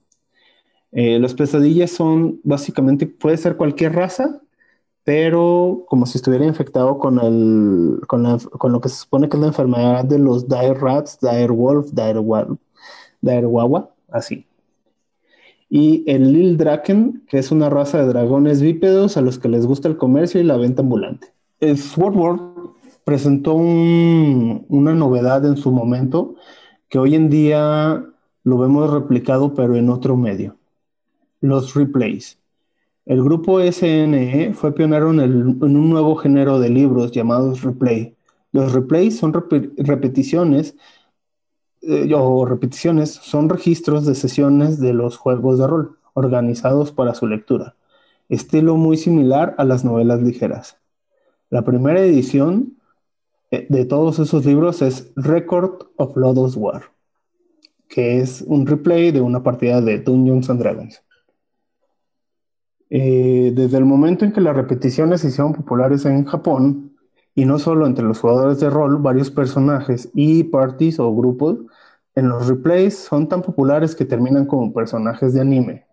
Eh, las pesadillas son básicamente, puede ser cualquier raza, pero como si estuviera infectado con, el, con, lo que se supone que es la enfermedad de los dire rats, dire wolf, dire, wawa, así. Y el Lil Draken, que es una raza de dragones bípedos a los que les gusta el comercio y la venta ambulante. El Swordward presentó una novedad en su momento que hoy en día lo vemos replicado pero en otro medio. Los replays. El grupo SNE fue pionero en, un nuevo género de libros llamados replay. Los replays son repeticiones eh, o repeticiones, son registros de sesiones de los juegos de rol organizados para su lectura, estilo muy similar a las novelas ligeras. La primera edición eh, de todos esos libros es Record of Lodos War, que es un replay de una partida de Dungeons and Dragons. Eh, desde el momento en que las repeticiones se hicieron populares en Japón, y no solo entre los jugadores de rol, varios personajes y parties o grupos en los replays son tan populares que terminan como personajes de anime.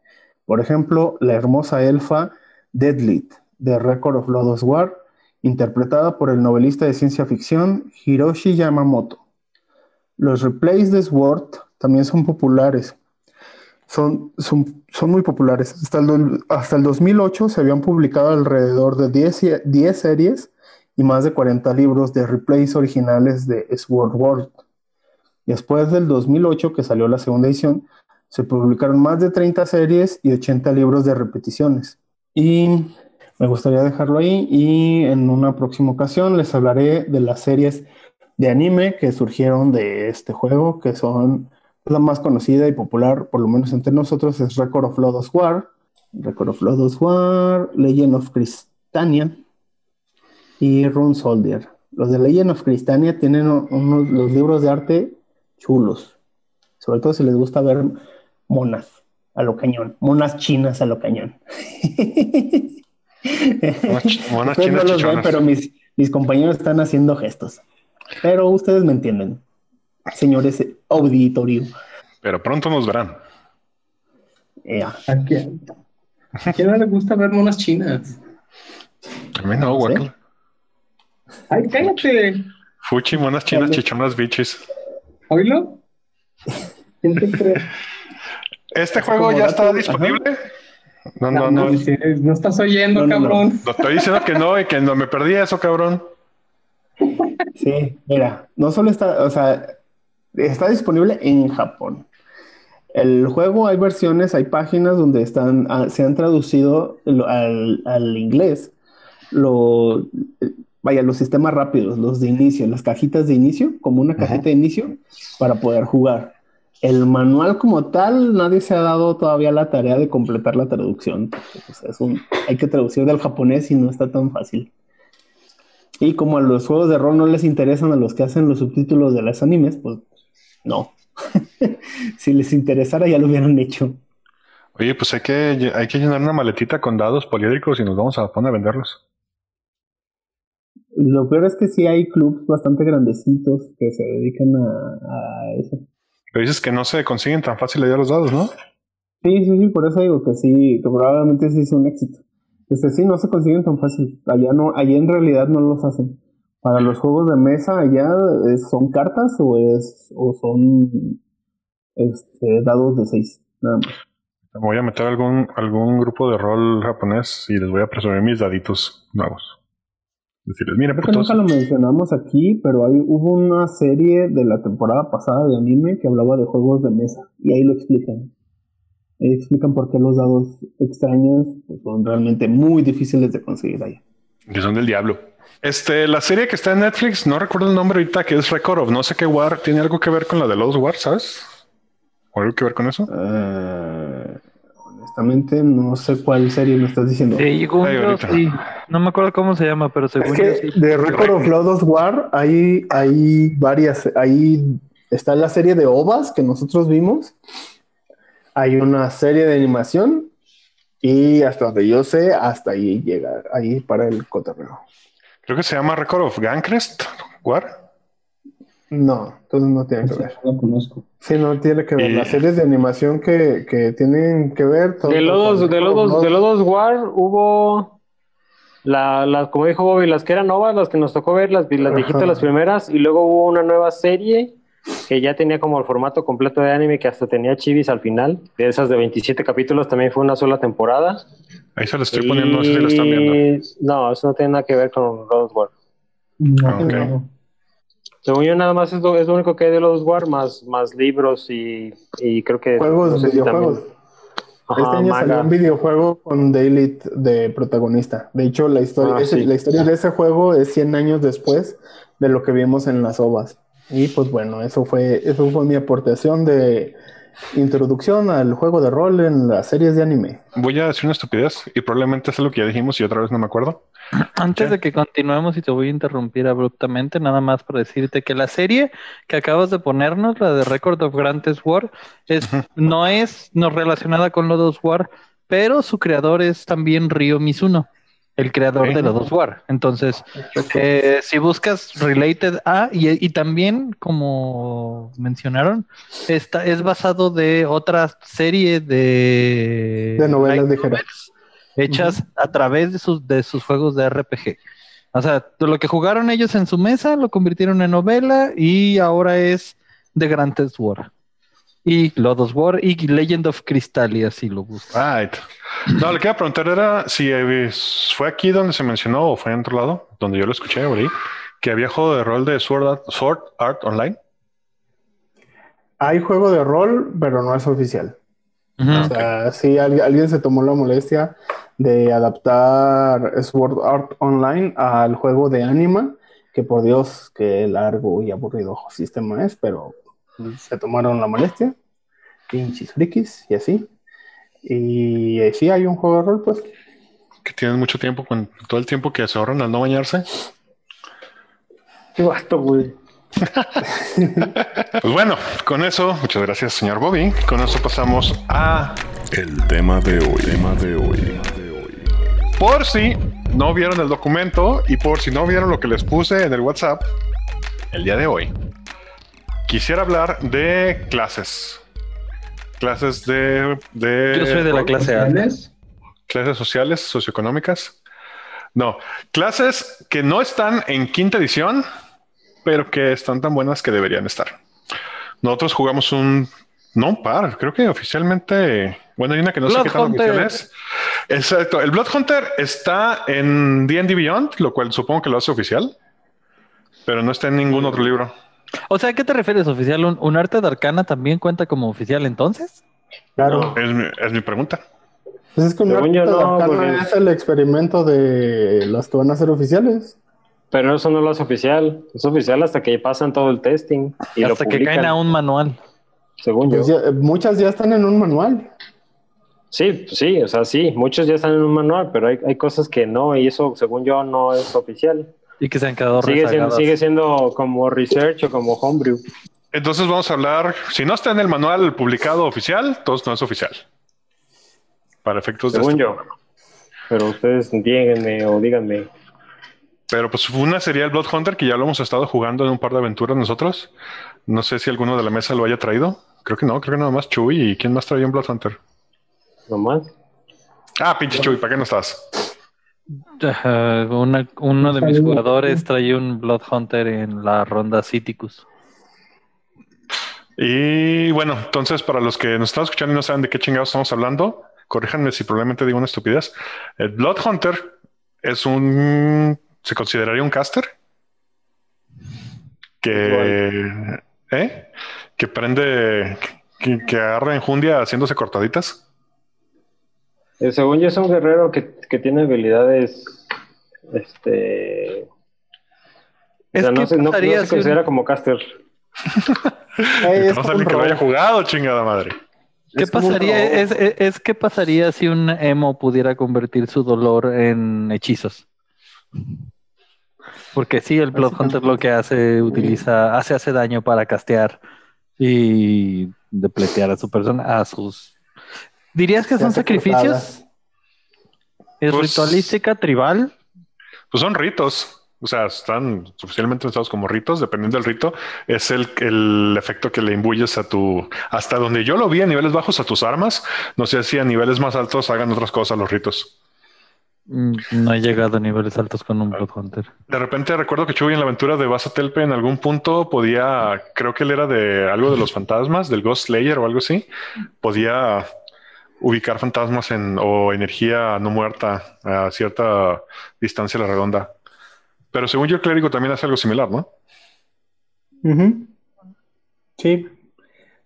Por ejemplo, la hermosa elfa Deadlit de Record of Lodoss War, interpretada por el novelista de ciencia ficción Hiroshi Yamamoto. Los replays de Sword también son populares, son, son, son muy populares. Hasta el, hasta el 2008 se habían publicado alrededor de 10, 10 series y más de 40 libros de replays originales de Sword World. Después del 2008, que salió la segunda edición, se publicaron más de 30 series y 80 libros de repeticiones. Y me gustaría dejarlo ahí y en una próxima ocasión les hablaré de las series de anime que surgieron de este juego, que son la más conocida y popular, por lo menos entre nosotros, es Record of Lodoss War, Record of Lodoss War, Legend of Cristania y Rune Soldier. Los de Legend of Cristania tienen unos, los libros de arte chulos, sobre todo si les gusta ver monas a lo cañón, monas chinas a lo cañón. Monas, chinas no los ven, pero mis, mis compañeros están haciendo gestos. Pero ustedes me entienden, señores auditorio. Pero pronto nos verán. Ya. ¿A quién? ¿A quién no le gusta ver monas chinas? A mí no, guácala. Ay, cállate. Fuchi, monas chinas, Dale. chichonas, bichis. ¿Oílo? ¿Este juego ya está disponible? No, no, no. no estás oyendo, No, no, no. cabrón. No estoy diciendo que no y que no me perdí eso, cabrón. Sí, mira, no solo está, o sea, está disponible en Japón. El juego hay versiones, hay páginas donde están, ah, se han traducido al, al inglés, lo, vaya, los sistemas rápidos, los de inicio, las cajitas de inicio, como una cajita de inicio para poder jugar. El manual como tal, nadie se ha dado todavía la tarea de completar la traducción. pues, es un, hay que traducir del japonés y no está tan fácil. Y como a los juegos de rol no les interesan a los que hacen los subtítulos de los animes, pues no. si les interesara ya lo hubieran hecho. Oye, pues hay que, hay que llenar una maletita con dados poliédricos y nos vamos a poner a venderlos. Lo peor es que sí hay clubs bastante grandecitos que se dedican a, a eso. Pero dices que no se consiguen tan fácil allá los dados, ¿no? Sí, sí, sí, por eso digo que sí, que probablemente sí es un éxito. Este sí, no se consiguen tan fácil. Allá no, allá en realidad no los hacen. Para los juegos de mesa, allá es- son cartas o es, o son este, dados de seis, nada más. Voy a meter algún, algún grupo de rol japonés y les voy a presumir mis daditos nuevos. Decirles, mira, Creo que nunca lo mencionamos aquí, pero hay, hubo una serie de la temporada pasada de anime que hablaba de juegos de mesa y ahí lo explican. Ahí explican por qué los dados extraños pues, son realmente muy difíciles de conseguir allá. Que son del diablo. Este, la serie que está en Netflix, no recuerdo el nombre ahorita, que es Record of no sé qué War, ¿tiene algo que ver con la de los War, sabes? ¿O algo que ver con eso? Eh, honestamente, no sé cuál serie me estás diciendo. Según yo, sí. No me acuerdo cómo se llama, pero según Es yo que sí. de Record of Lodos War hay, hay varias. Ahí está la serie de OVAs que nosotros vimos. Hay una serie de animación. Y hasta donde yo sé, hasta ahí llega, ahí para el cotorreo. Creo que se llama Record of Gancrest War. No, entonces no tiene que ver. No lo conozco. Sí, no tiene que ver. Y- Las series de animación que, que tienen que ver. De Lodos, de Lodos, de Lodos. War hubo la, las, como dijo Bobby, las que eran novas, las que nos tocó ver, las, las viejitas, las primeras, y luego hubo una nueva serie que ya tenía como el formato completo de anime, que hasta tenía chivis al final, de esas de 27 capítulos, también fue una sola temporada. Ahí se lo estoy poniendo, no sé si lo están viendo. No, eso no tiene nada que ver con Lodos War. Ah, ok. No. Según yo, nada más es lo, es lo único que hay de Lodos War, más, más libros y, y creo que... Juegos, no sé si videojuegos. también- Ajá, este año salió manga. un videojuego con Daily de protagonista. De hecho, la historia, Ah, sí. la historia de ese juego es 100 años después de lo que vimos en las ovas. Y pues bueno, eso fue, eso fue mi aportación de introducción al juego de rol en las series de anime. Voy a decir una estupidez y probablemente es lo que ya dijimos y otra vez no me acuerdo. Antes de que continuemos y te voy a interrumpir abruptamente, nada más para decirte que la serie que acabas de ponernos, la de Record of Grantes War, es, no es no relacionada con Lodos War, pero su creador es también Ryo Mizuno, el creador de Lodos War. Entonces, eh, si buscas related a, y, y también, como mencionaron, esta es basado de otra serie de, De novelas novels hechas a través de sus, de sus juegos de RPG. O sea, lo que jugaron ellos en su mesa lo convirtieron en novela y ahora es The Grand Theft War. Y Lodos War y Legend of Crystal y así lo buscan. Right. No, lo que iba a preguntar era si eh, fue aquí donde se mencionó o fue en otro lado, donde yo lo escuché ahí, que había juego de rol de Sword Art, Sword Art Online. Hay juego de rol, pero no es oficial. Ujú. O sea, sí, al- alguien se tomó la molestia de adaptar Sword Art Online al juego de Anima, que por Dios, qué largo y aburrido sistema es, pero se tomaron la molestia, pinches frikis y así. Y eh, sí, hay un juego de rol, pues. Que tienen mucho tiempo, con todo el tiempo que se ahorran al no bañarse. Qué vato, güey. Pues bueno, con eso, muchas gracias, señor Bobby. Con eso pasamos a El tema de hoy. Tema de hoy. por si no vieron el documento y por si no vieron lo que les puse en el WhatsApp. el día de hoy, quisiera hablar de clases. Clases de. de Yo soy de la clase A. Clases sociales, socioeconómicas. No, clases que no están en quinta edición, pero que están tan buenas que deberían estar. Nosotros jugamos un, no un par, creo que oficialmente, bueno, hay una que no sé Blood qué tan Hunter. oficial es. Exacto, el Blood Hunter está en D&D Beyond, lo cual supongo que lo hace oficial, pero no está en ningún otro libro. O sea, ¿a qué te refieres, oficial? ¿Un, un arte de arcana también cuenta como oficial entonces? Claro. Es mi, es mi pregunta. Pues es que un Según yo, arte de no, arcana porque- es el experimento de las que van a ser oficiales. Pero eso no lo hace oficial. Es oficial hasta que pasan todo el testing y lo Hasta que caen a un manual. según yo. Pues ya- muchas ya están en un manual. Sí, sí, o sea, sí, muchos ya están en un manual, pero hay, hay cosas que no, y eso, según yo, no es oficial. Y que se han quedado Sigue siendo, sigue siendo como research o como homebrew. Entonces vamos a hablar, si no está en el manual publicado oficial, entonces no es oficial. Para efectos de Según este yo. programa. Pero ustedes díganme o díganme. Pero pues una sería el Blood Hunter, que ya lo hemos estado jugando en un par de aventuras nosotros. No sé si alguno de la mesa lo haya traído. Creo que no, creo que nada más Chuy. ¿Y quién más traía un Blood Hunter? Nomás. Ah, pinche Chuy, ¿para qué no estás? Una- uno de mis jugadores trae un Blood Hunter en la ronda Citicus. Y bueno, entonces para los que nos están escuchando y no saben de qué chingados estamos hablando, corríjanme si probablemente digo una estupidez. El Blood Hunter es un... ¿Se consideraría un caster? Que... ¿Eh? Que prende... Que, que agarra enjundia haciéndose cortaditas. Eh, según yo, es un guerrero que, que tiene habilidades. Este. O sea, no, se, no- no se un- considera como caster. Es No que lo haya jugado, chingada madre. ¿Qué Es como un pasaría? Es, es, es qué pasaría si un emo pudiera convertir su dolor en hechizos. Porque sí, el Blood Hunter lo que hace, utiliza, hace, hace daño para castear y depletear a su persona, a sus. ¿Dirías que son sacrificios? ¿Es Pues- ritualística, tribal? Pues son ritos. O sea, están suficientemente pensados como ritos. Dependiendo del rito, es el, el efecto que le imbuyes a tu. Hasta donde yo lo vi a niveles bajos a tus armas. No sé si a niveles más altos hagan otras cosas los ritos. Mm, No he llegado a niveles altos con un Blood Hunter. De repente recuerdo que Chuy en la aventura de Basa Telpe en algún punto podía, creo que él era de algo de los fantasmas, del Ghost Slayer o algo así, podía ubicar fantasmas en, o energía no muerta a cierta distancia a la redonda. Pero según yo el clérigo también hace algo similar, ¿no? Sí.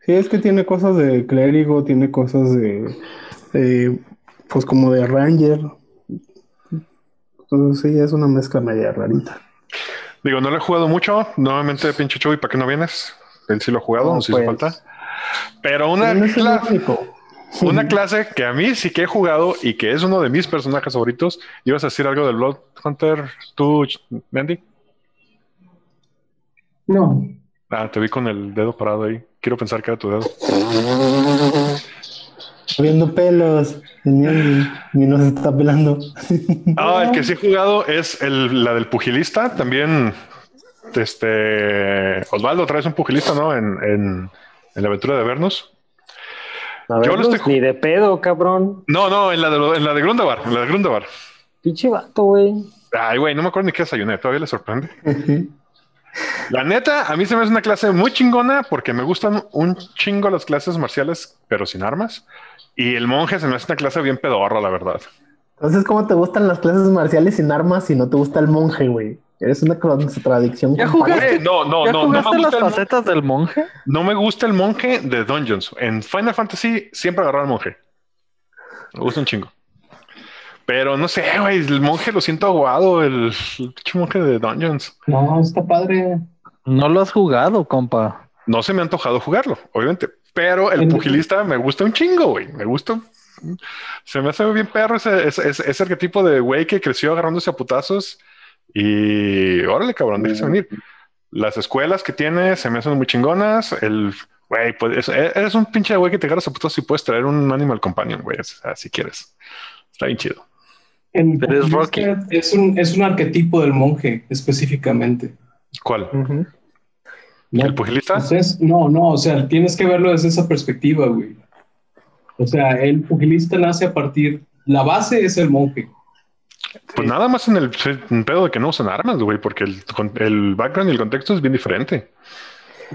Sí, es que tiene cosas de clérigo, tiene cosas de, de, pues como de ranger. Entonces sí, es una mezcla media rarita. Digo, no lo he jugado mucho. Nuevamente, pinche Chuy, ¿para qué no vienes? Él sí lo ha jugado, No, nos hizo pues. falta. Pero una, No es el único. Una clase que a mí sí que he jugado y que es uno de mis personajes favoritos. ¿Ibas a decir algo del Blood Hunter, tú, Mandy? No. Ah, te vi con el dedo parado ahí. Quiero pensar que era tu dedo. Viendo pelos. Y nos está pelando. Ah, el que sí he jugado es el, la del pugilista. También, este, Osvaldo, traes un pugilista, ¿no? En, en, en la aventura de vernos. A ver, Yo lo estoy- ni de pedo, cabrón. No, no, en la de, en la de Grundabar, en la de Grundabar. Pinche vato, güey. Ay, güey, no me acuerdo ni qué desayuné. Todavía le sorprende. La neta, a mí se me hace una clase muy chingona porque me gustan un chingo las clases marciales, pero sin armas. Y el monje se me hace una clase bien pedorra, la verdad. Entonces, ¿cómo te gustan las clases marciales sin armas si no te gusta el monje, güey? Eres una contradicción. ¿Ya jugaste? Güey, no, no, ¿Ya no, me, las gusta el, mon- facetas del monje? no me gusta el monje de Dungeons. En Final Fantasy siempre agarraba al monje. Me gusta un chingo. Pero no sé, güey, el monje lo siento aguado, el, el pinche monje de Dungeons. No, está padre. No lo has jugado, compa. No se me ha antojado jugarlo, obviamente. Pero el pugilista me gusta un chingo, güey. Me gusta. Se me hace bien perro ese, ese, ese, ese arquetipo de güey que creció agarrándose a putazos. Y órale, cabrón, déjese venir. Las escuelas que tiene se me hacen muy chingonas. El güey, pues es- eres un pinche güey que te agarras a putazos y puedes traer un animal companion, güey, o sea, si quieres. Está bien chido. En Pero es es Rocky. que Es un, es un arquetipo del monje, específicamente. ¿Cuál? Ujú. No, ¿El pugilista? Entonces, no, no, o sea, tienes que verlo desde esa perspectiva, güey. O sea, el pugilista nace a partir, la base es el monje. Pues nada más en el en pedo de que no usan armas, güey, porque el, background y el contexto es bien diferente.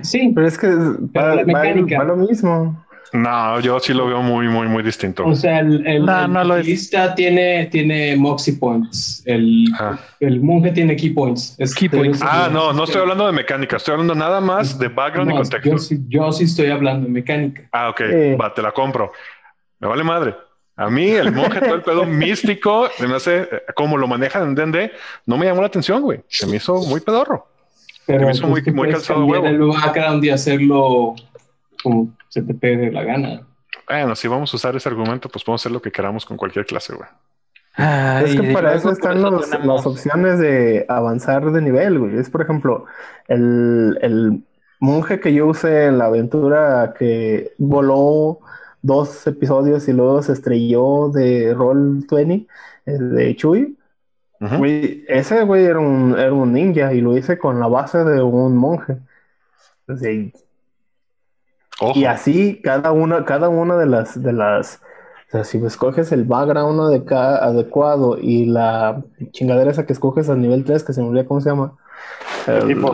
Sí, Pero es que va, la va- mecánica. va lo mismo. No, yo sí lo veo muy, muy, muy distinto. o sea, el, el, No, el no lo es. pugilista tiene, tiene Moxie Points, el, Ajá. el monje tiene Key Points. Es- Key points. Ah, no, no estoy hablando de mecánica, estoy hablando nada más de background y contexto. yo, sí, yo sí estoy hablando de mecánica. Ah, ok, Eh. va, te la compro. Me vale madre. A mí, el monje, todo el pedo místico, se me hace, como lo manejan en D&D, no me llamó la atención, güey. Se me hizo muy pedorro. Pero me hizo muy- tú muy puedes calzado huevo. el background y hacerlo como se te pegue la gana. Bueno, si vamos a usar ese argumento, pues podemos hacer lo que queramos con cualquier clase, güey. Ay, es que para eso están eso los- tenemos- las opciones de avanzar de nivel, güey. Es, por ejemplo, el, el monje que yo usé en la aventura que voló dos episodios y luego se estrelló de Roll 20, el de Chuy. Güey, ese güey era un, era un ninja y lo hice con la base de un monje. Y- así cada una, cada una de las, de las, o sea, si escoges el background adeca- adecuado y la chingadera esa que escoges a nivel 3, que se me olvida cómo se llama, el, Arquetipo.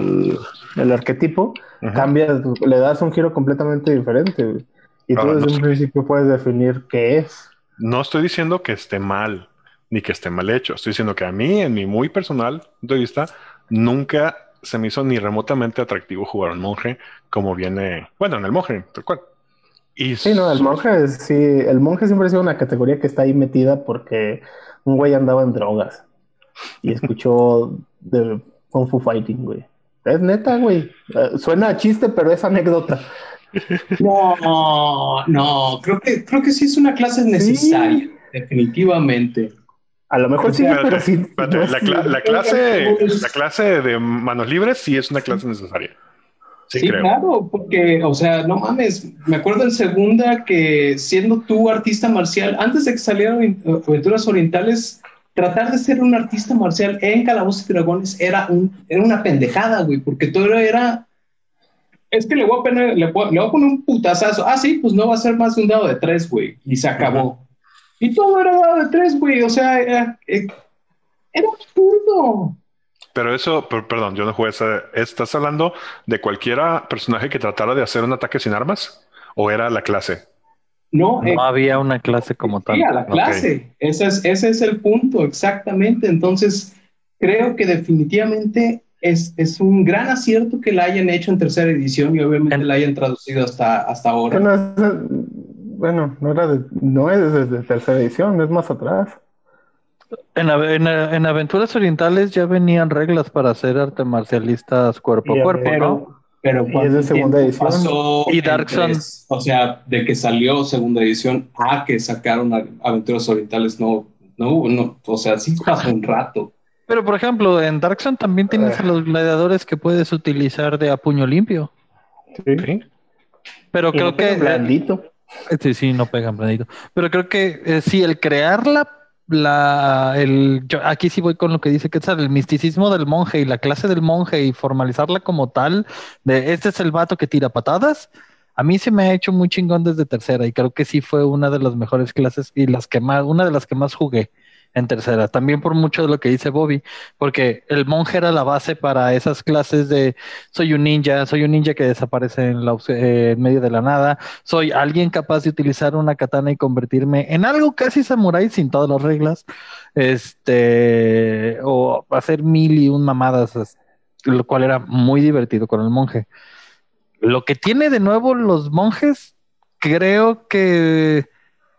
el arquetipo, Ujú. cambias, le das un giro completamente diferente, Y tú Ahora, desde no un principio puedes definir qué es. No estoy diciendo que esté mal, ni que esté mal hecho. Estoy diciendo que a mí, en mi muy personal punto de vista, nunca se me hizo ni remotamente atractivo jugar un monje como viene, bueno, en el monje, tal cual. Y Sí, no, el monje, es- sí, el monje siempre ha sido una categoría que está ahí metida porque un güey andaba en drogas y escuchó de Kung Fu Fighting, güey. Es neta, güey. Eh, suena a chiste, pero es anécdota. No, no, creo que, creo que sí es una clase necesaria, definitivamente. A lo mejor sí, pero sí. Espérate, no la, clase, la clase de manos libres sí es una clase necesaria. Sí, Sí, creo. claro, porque, o sea, no mames, me acuerdo en segunda que siendo tú artista marcial, antes de que salieran in- aventuras orientales, tratar de ser un artista marcial en Calabozos y Dragones era, un, era una pendejada, güey, porque todo era, es que le voy a poner, le, voy- le voy a poner un putazazo, ah, sí, pues no va a ser más de un dado de tres, güey, y se acabó. Y todo era dado de tres, güey, o sea, era, eh, era absurdo. Pero eso, per- perdón, yo no jugué esa. ¿Estás hablando de cualquiera personaje que tratara de hacer un ataque sin armas? ¿O era la clase? No, eh, No había una clase como tal. Sí, a la clase. Ese, es, ese es el punto, exactamente. Entonces, creo que definitivamente es, es un gran acierto que la hayan hecho en tercera edición y obviamente En- la hayan traducido hasta, hasta ahora. Bueno, es- bueno, no era de- no es desde tercera edición, es más atrás. En, en, en Aventuras Orientales ya venían reglas para hacer arte marcialistas cuerpo Y a cuerpo, ver, ¿no? Pero Y ¿cuánto es de segunda edición. pasó Y Dark Sun. O sea, de que salió segunda edición a que sacaron Aventuras Orientales, no, no hubo, no, o sea, sí pasó un rato. Pero por ejemplo, en Dark Sun también tienes a los gladiadores que puedes utilizar de a puño limpio. Sí. Pero Y creo no que blandito. Eh, Sí, sí, no pegan blandito. Pero creo que eh, sí, el crear la, la el, yo aquí sí voy con lo que dice Quetzal, el misticismo del monje y la clase del monje y formalizarla como tal, de este es el vato que tira patadas, a mí se me ha hecho muy chingón desde tercera y creo que sí fue una de las mejores clases y las que más, una de las que más jugué en tercera, también por mucho de lo que dice Bobby, porque el monje era la base para esas clases de soy un ninja, soy un ninja que desaparece en, la, eh, en medio de la nada, soy alguien capaz de utilizar una katana y convertirme en algo casi samurái sin todas las reglas, este, o hacer mil y un mamadas, lo cual era muy divertido con el monje. Lo que tiene de nuevo los monjes, creo que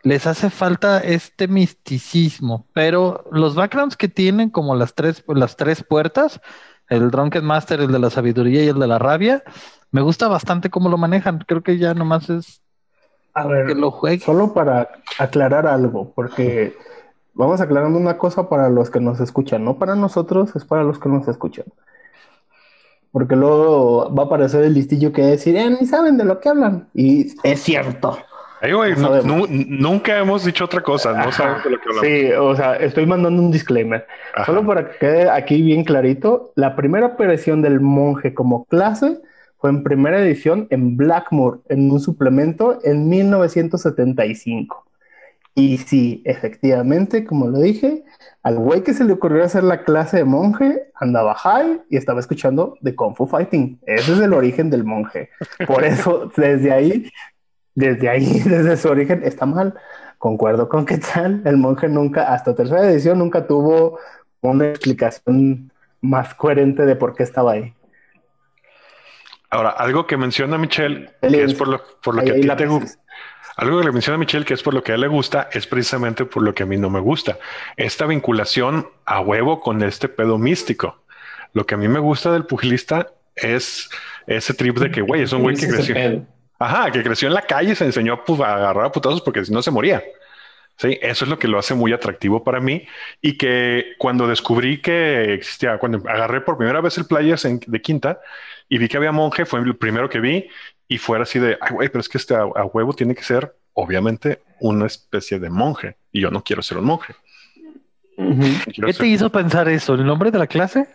les hace falta este misticismo, pero los backgrounds que tienen, como las tres, las tres puertas, el Drunken Master, el de la sabiduría y el de la rabia, me gusta bastante cómo lo manejan. Creo que ya nomás es A ver, que lo juegue. Solo para aclarar algo, porque vamos aclarando una cosa para los que nos escuchan, no para nosotros, es para los que nos escuchan. Porque luego va a aparecer el listillo que va a decir, eh, ni saben de lo que hablan. Y es cierto. Ay, güey, No nu- nunca hemos dicho otra cosa. No Ajá. sabemos de lo que hablamos. Sí, o sea, estoy mandando un disclaimer. Ajá. Solo para que quede aquí bien clarito, la primera aparición del monje como clase fue en primera edición en Blackmore, en un suplemento en 1975. Y sí, efectivamente, como lo dije, al güey que se le ocurrió hacer la clase de monje andaba high y estaba escuchando de Kung Fu Fighting. Ese es el origen del monje. Por eso, desde ahí, desde ahí, desde su origen, está mal. Concuerdo con que tal, el monje nunca, hasta tercera edición, nunca tuvo una explicación más coherente de por qué estaba ahí. Ahora, algo que menciona Michelle, que es por lo, por lo que a ti te gusta. Algo que le menciona Michelle, que es por lo que a él le gusta, es precisamente por lo que a mí no me gusta. Esta vinculación a huevo con este pedo místico. Lo que a mí me gusta del pugilista es ese trip de que, güey, es un güey que creció. Ajá, que creció en la calle y se enseñó pues, a agarrar a putazos porque si no se moría. Sí, eso es lo que lo hace muy atractivo para mí y que cuando descubrí que existía, cuando agarré por primera vez el Players en- de Quinta y vi que había monje, fue el primero que vi y fuera así de, ay, güey, pero es que este a, a huevo tiene que ser, obviamente, una especie de monje y yo no quiero ser un monje. ¿Qué ser- te hizo pensar eso? ¿El nombre de la clase?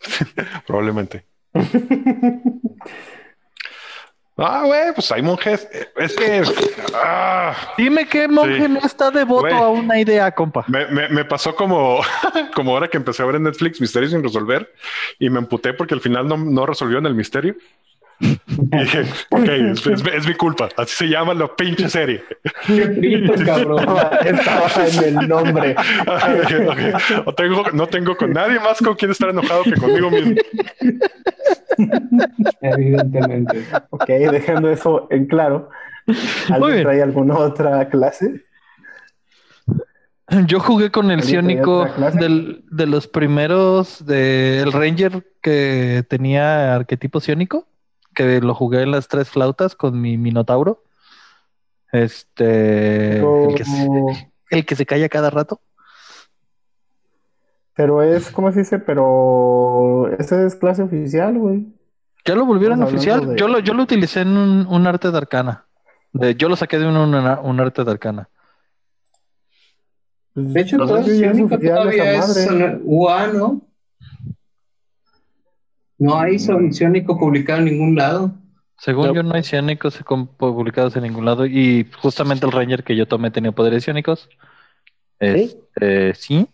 Probablemente. ah, güey, pues hay monjes. Es que ah, Dime qué monje Sí. no está devoto Güey. a una idea, compa. me, me- me pasó como, como ahora que empecé a ver en Netflix Misterios sin resolver y me emputé porque al final no, no resolvieron el misterio. Y dije, ok, es, es- es mi culpa. Así se llama la pinche serie. Qué frito, cabrón. Estaba en el nombre. No, tengo, no tengo con nadie más con quien estar enojado que conmigo mismo. Evidentemente. Ok, dejando eso en claro. ¿Alguien trae alguna otra clase? Yo jugué con el ¿Alguien traía Sionico del, de los primeros del Ranger que tenía arquetipo Sionico, que lo jugué en las tres flautas con mi Minotauro. Este, el que, se, el que se calla cada rato. pero es, ¿cómo se dice? Pero esa es clase oficial, güey. Ya lo volvieron oficial. de- Yo lo, yo lo utilicé en un, un arte de arcana. De- yo lo saqué de un, un- un arte de arcana. De hecho, Pues, todo sí, ya es oficial todavía esa es madre. UA, ¿no? No hay son- Sionico publicado en ningún lado. Según No. yo, no hay sionicos com- publicados en ningún lado. Y justamente el Ranger que yo tomé tenía poderes sionicos. Este, sí.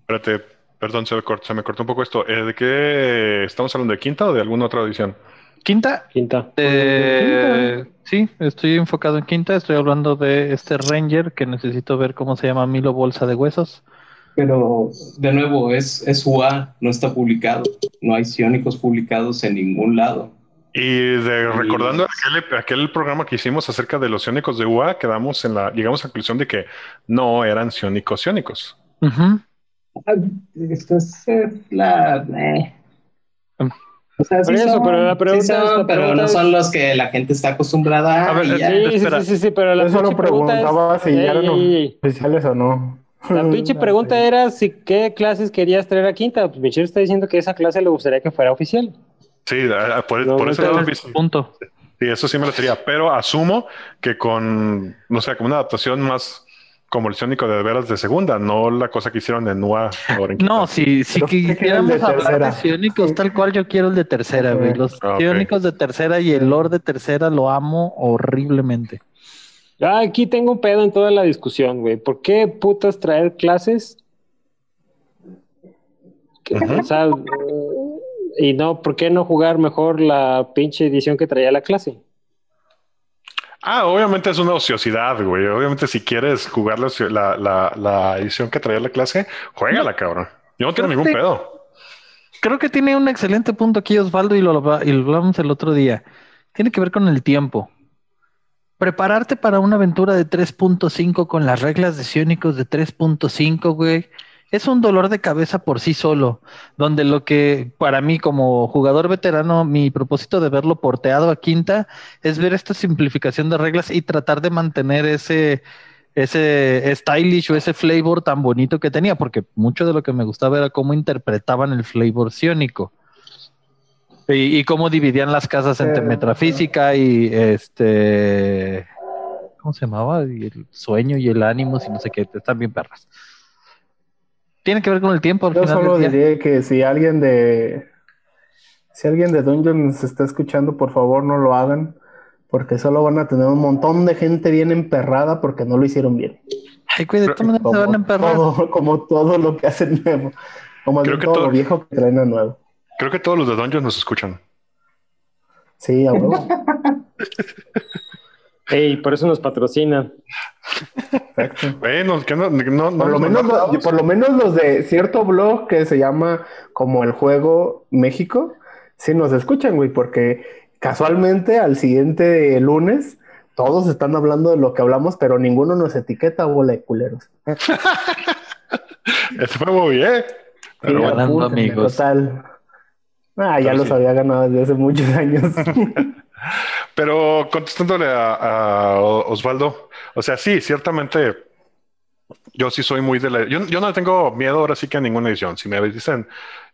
Espérate, perdón, se me, cortó, se me cortó un poco esto. Eh, ¿De qué estamos hablando? ¿De quinta o de alguna otra edición? Quinta. Quinta. eh, sí, estoy enfocado en quinta. Estoy hablando de este Ranger que necesito ver cómo se llama Milo Bolsa de Huesos. Pero, de nuevo, es, es UA, no está publicado. No hay Sionicos publicados en ningún lado. Y de, Y- recordando aquel, aquel programa que hicimos acerca de los ciónicos de UA, quedamos en la, llegamos a la conclusión de que no eran ciónicos ciónicos. Ujú. Ah, Esto es la. eh. O sea, sí Por eso, son, pero la pregunta sí son, es- la pero pregunta no es- son los que la gente está acostumbrada a. Ver, y ya. Sí, sí, sí, sí, pero la Yo solo pinche pregunta es- preguntaba si ya eran oficiales o no. La pinche pregunta era si qué clases querías traer a Quinta. Pues Michelle está diciendo que esa clase le gustaría que fuera oficial. Sí, por, No, por no eso Ese es el punto. Sí, eso sí me lo sería, pero asumo que con, no sé, como una adaptación más como el ciónico de veras de segunda, no la cosa que hicieron en UA. ahora en No, si, si quisiéramos de hablar de sionicos tal cual, yo quiero el de tercera, güey. Los Ah, ok. sionicos de tercera y el lore de tercera lo amo horriblemente. Yo aquí tengo un pedo en toda la discusión, güey. ¿Por qué putas traer clases? O sea, y no, ¿por qué no jugar mejor la pinche edición que traía la clase? Ah, obviamente es una ociosidad, güey. Obviamente si quieres jugar la, la, la- edición que traía la clase, juégala, cabrón. Yo no tengo ningún sí. pedo. Creo que tiene un excelente punto aquí Osvaldo y lo, y lo hablamos el otro día. Tiene que ver con el tiempo. Prepararte para una aventura de 3.5 con las reglas de sionicos de 3.5, güey, es un dolor de cabeza por sí solo, donde lo que para mí como jugador veterano, mi propósito de verlo porteado a quinta es ver esta simplificación de reglas y tratar de mantener ese, ese stylish o ese flavor tan bonito que tenía, porque mucho de lo que me gustaba era cómo interpretaban el flavor ciónico. Y, y cómo dividían las casas entre metafísica y este. ¿Cómo se llamaba? Y el sueño y el ánimo, y no sé qué, están bien perras. Tiene que ver con el tiempo. Al Yo final solo diré que si alguien de Si alguien de Dungeon nos está escuchando, por favor no lo hagan, porque solo van a tener un montón de gente bien emperrada porque no lo hicieron bien. Ay, güey, de todas maneras se van a Como emperrar. todo, como todo lo que hacen nuevo. Como Creo de que todo todo- lo viejo que traen a nuevo. Creo que todos los de Dungeons nos escuchan. Sí, a huevo. Ey, por eso nos patrocinan. Exacto. Bueno, que no, no, no- Por lo, no- menos, lo- por lo menos los de cierto blog que se llama como el juego México, sí nos escuchan, güey, porque casualmente al siguiente lunes todos están hablando de lo que hablamos, pero ninguno nos etiqueta, bola de culeros. Ese fue muy bien. Pero Sí, bueno, amigos. Total. Ah, ya los había ganado desde hace muchos años. Pero contestándole a, a Osvaldo, o sea, sí, ciertamente yo sí soy muy de la... Yo, yo no tengo miedo ahora sí que a ninguna edición. Si me dicen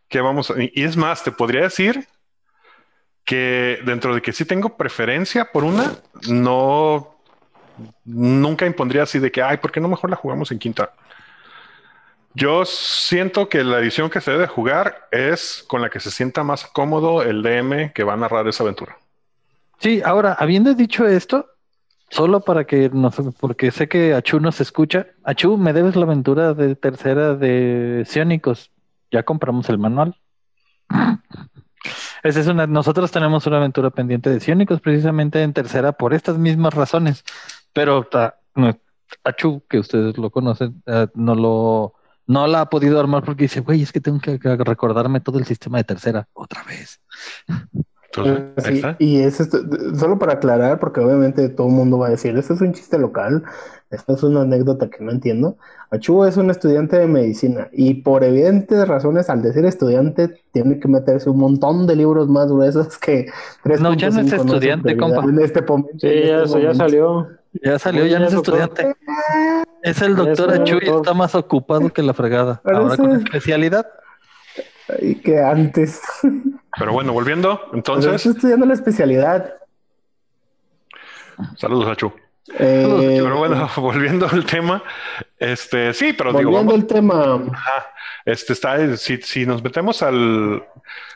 que vamos... a- Y es más, te podría decir que dentro de que sí tengo preferencia por una, no... Nunca impondría así de que, ay, ¿por qué no mejor la jugamos en quinta? Yo siento que la edición que se debe jugar es con la que se sienta más cómodo el DM que va a narrar esa aventura. Sí, ahora, habiendo dicho esto, solo para que nos, porque sé que Achu nos escucha. Achu, me debes la aventura de tercera de Sionicos. Ya compramos el manual. Esa es una, nosotros tenemos una aventura pendiente de Sionicos, precisamente en tercera, por estas mismas razones. Pero Achu, que ustedes lo conocen, eh, no lo, no la ha podido armar porque dice, güey, es que tengo que, recordarme todo el sistema de tercera otra vez. Entonces, ahí Sí, y es esto, solo para aclarar, porque obviamente todo el mundo va a decir, esto es un chiste local, esto es una anécdota que no entiendo. Achu es un estudiante de medicina y por evidentes razones, al decir estudiante, tiene que meterse un montón de libros más gruesos que 3.5 No, ya no es estudiante, compa. En este momento. Sí, en ya, este ya momento. salió. Ya salió, ya no es estudiante. Es el doctor Achu y está más ocupado que la fregada. Ahora con especialidad. Ay, que antes. Pero bueno, volviendo, Pero entonces, estoy estudiando la especialidad. saludos a Chu. Eh, Pero bueno, volviendo al tema, este, sí, pero digo, volviendo vamos, al tema. ajá, este está, si, si nos metemos al,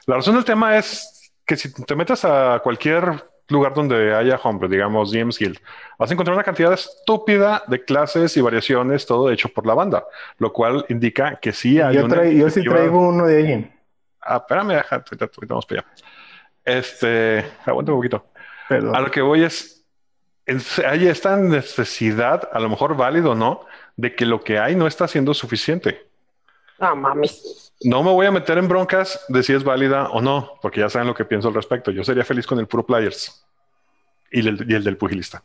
la razón del tema es que si te metes a cualquier lugar donde haya hombre, digamos DM's Guild, vas a encontrar una cantidad estúpida de clases y variaciones, todo hecho por la banda, lo cual indica que sí hay Yo, una yo sí traigo uno de ahí. Ah, espérame, deja, vamos para allá. Este, aguanta un poquito. Perdón. A lo que voy es, es- hay esta necesidad, a lo mejor válido o no, de que lo que hay no está siendo suficiente. Ah, mames. No me voy a meter en broncas de si es válida o no, porque ya saben lo que pienso al respecto. Yo sería feliz con el puro players y el, y el del pugilista.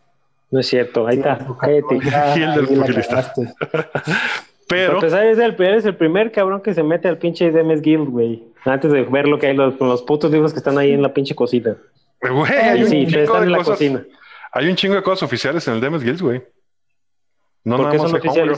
No es cierto, ahí está. Cállate. Ya, Y el del pugilista. Pero, Porque sabes, el, eres el primer cabrón que se mete al pinche DMS Guild, güey. Antes de ver lo que hay, los, los putos libros que están ahí en la pinche cocina. güey, hay un, sí, están en la cosas, cocina. hay un chingo de cosas oficiales en el Demes Guilds, güey. No ¿Por nada qué más son homebrew.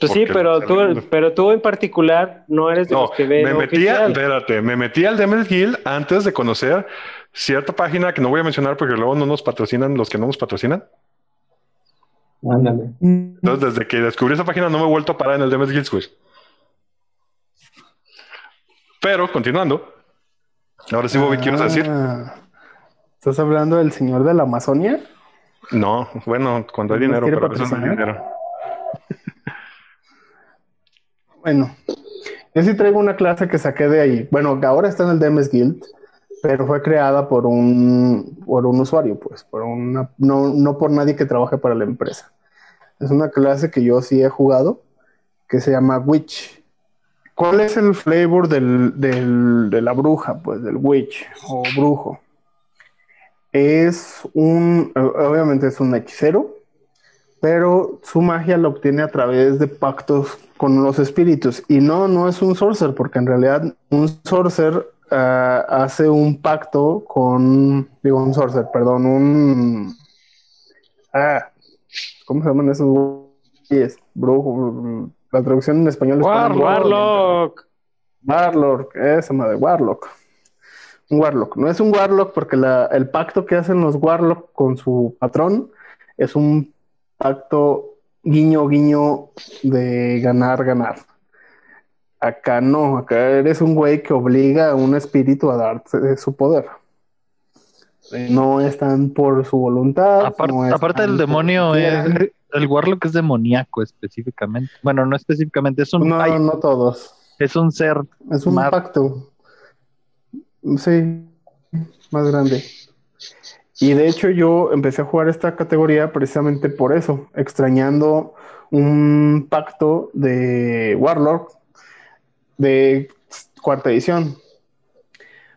Pues sí, pero tú, pero tú en particular no eres de No, los que ven me metí, oficial. espérate, me metí al Demes Guild antes de conocer cierta página que no voy a mencionar porque luego no nos patrocinan los que no nos patrocinan. Ándale. Entonces, desde que descubrí esa página no me he vuelto a parar en el Demes Guild, güey. Pero, continuando. Ahora sí, Bobby, ¿quieres decir? Ah, ¿Estás hablando del señor de la Amazonia? No, bueno, cuando hay ¿No dinero, pero a veces no hay dinero. Bueno, yo sí traigo una clase que saqué de ahí. Bueno, que ahora está en el DMS Guild, pero fue creada por un, por un usuario, pues, por una, no, no por nadie que trabaje para la empresa. Es una clase que yo sí he jugado, que se llama Witch. ¿Cuál es el flavor del, del- de la bruja? Pues del witch o brujo. Es un, obviamente es un hechicero, pero su magia la obtiene a través de pactos con los espíritus. Y no, no es un sorcerer, porque en realidad un sorcerer ah, hace un pacto con, digo, un sorcerer, perdón, un... Ah, ¿cómo se llaman esos güeyes? Brujo, la traducción en español es... War- Warlock. Warlock, esa madre, Warlock. Un Warlock. No es un Warlock porque la- el pacto que hacen los Warlock con su patrón es un pacto guiño, guiño de ganar, ganar. Acá no, acá eres un güey que obliga a un espíritu a darte su poder. No están por su voluntad. No aparte del demonio, es, el Warlock es demoníaco específicamente. Bueno, no específicamente, es un, No, ay, no todos. es un ser. Es un Mar- pacto. Sí, más grande. Y de hecho yo empecé a jugar esta categoría precisamente por eso, extrañando un pacto de Warlock de cuarta edición.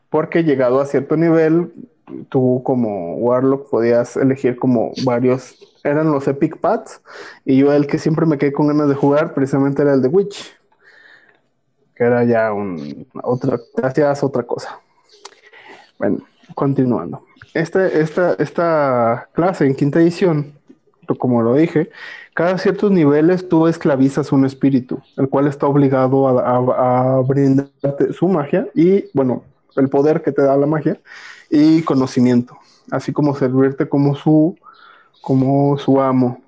Porque llegado a cierto nivel, tú como Warlock podías elegir como varios, eran los Epic Paths, y yo el que siempre me quedé con ganas de jugar precisamente era el de Witch que era ya un, otra, hacías otra cosa. Bueno, continuando. Este, esta, esta clase en quinta edición, como lo dije, cada ciertos niveles tú esclavizas un espíritu, el cual está obligado a, a- a brindarte su magia y, bueno, el poder que te da la magia y conocimiento, así como servirte como su, como su amo,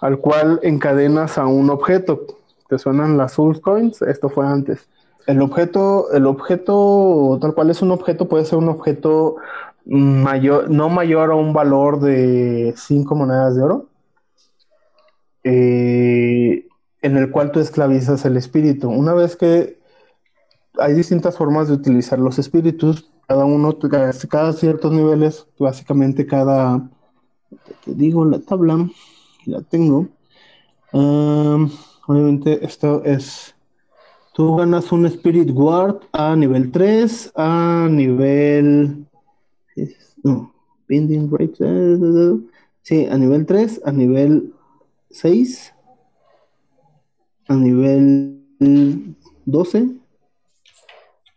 al cual encadenas a un objeto. ¿Te suenan las Soul Coins? Esto fue antes. El objeto, el objeto, tal cual es un objeto, puede ser un objeto mayor, no mayor a un valor de 5 monedas de oro, eh, en el cual tú esclavizas el espíritu. Una vez que hay distintas formas de utilizar los espíritus, cada uno, cada, ciertos niveles, básicamente cada, te digo la tabla, la tengo. Um, obviamente esto es, tú ganas un Spirit Guard a nivel 3, a nivel, no, Binding Rate, eh, sí, a nivel 3, a nivel 6, a nivel 12.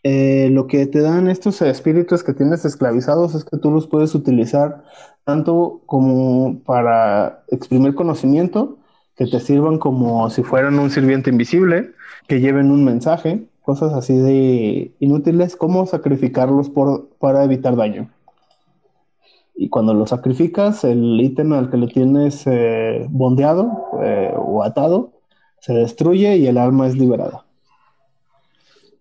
Eh, lo que te dan estos espíritus que tienes esclavizados es que tú los puedes utilizar tanto como para exprimir conocimiento, que te sirvan como si fueran un sirviente invisible, que lleven un mensaje, cosas así de inútiles, como sacrificarlos por, para evitar daño. Y cuando lo sacrificas, el ítem al que le tienes eh, bondeado eh, o atado se destruye y el alma es liberada.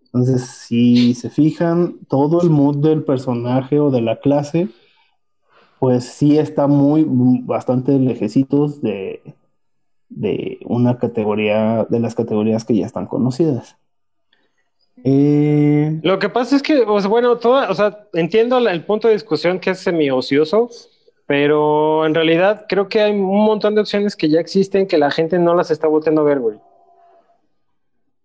Entonces, si se fijan, todo el mood del personaje o de la clase, pues sí está muy, bastante lejecitos de, de una categoría, de las categorías que ya están conocidas. Eh, Lo que pasa es que, sea, bueno, toda, o sea, entiendo el punto de discusión que es semi-ocioso, pero en realidad creo que hay un montón de opciones que ya existen que la gente no las está volteando a ver, güey.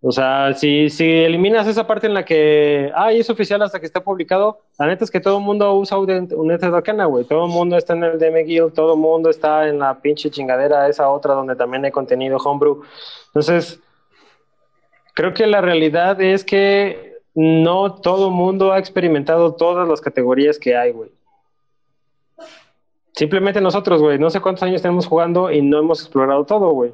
O sea, si, si eliminas esa parte en la que, ay, es oficial hasta que esté publicado, la neta es que todo el mundo usa un un Nether Arcana, güey. Todo el mundo está en el DM Guild, todo el mundo está en la pinche chingadera, esa otra donde también hay contenido homebrew. Entonces, creo que la realidad es que no todo el mundo ha experimentado todas las categorías que hay, güey. Simplemente nosotros, güey, no sé cuántos años tenemos jugando y no hemos explorado todo, güey.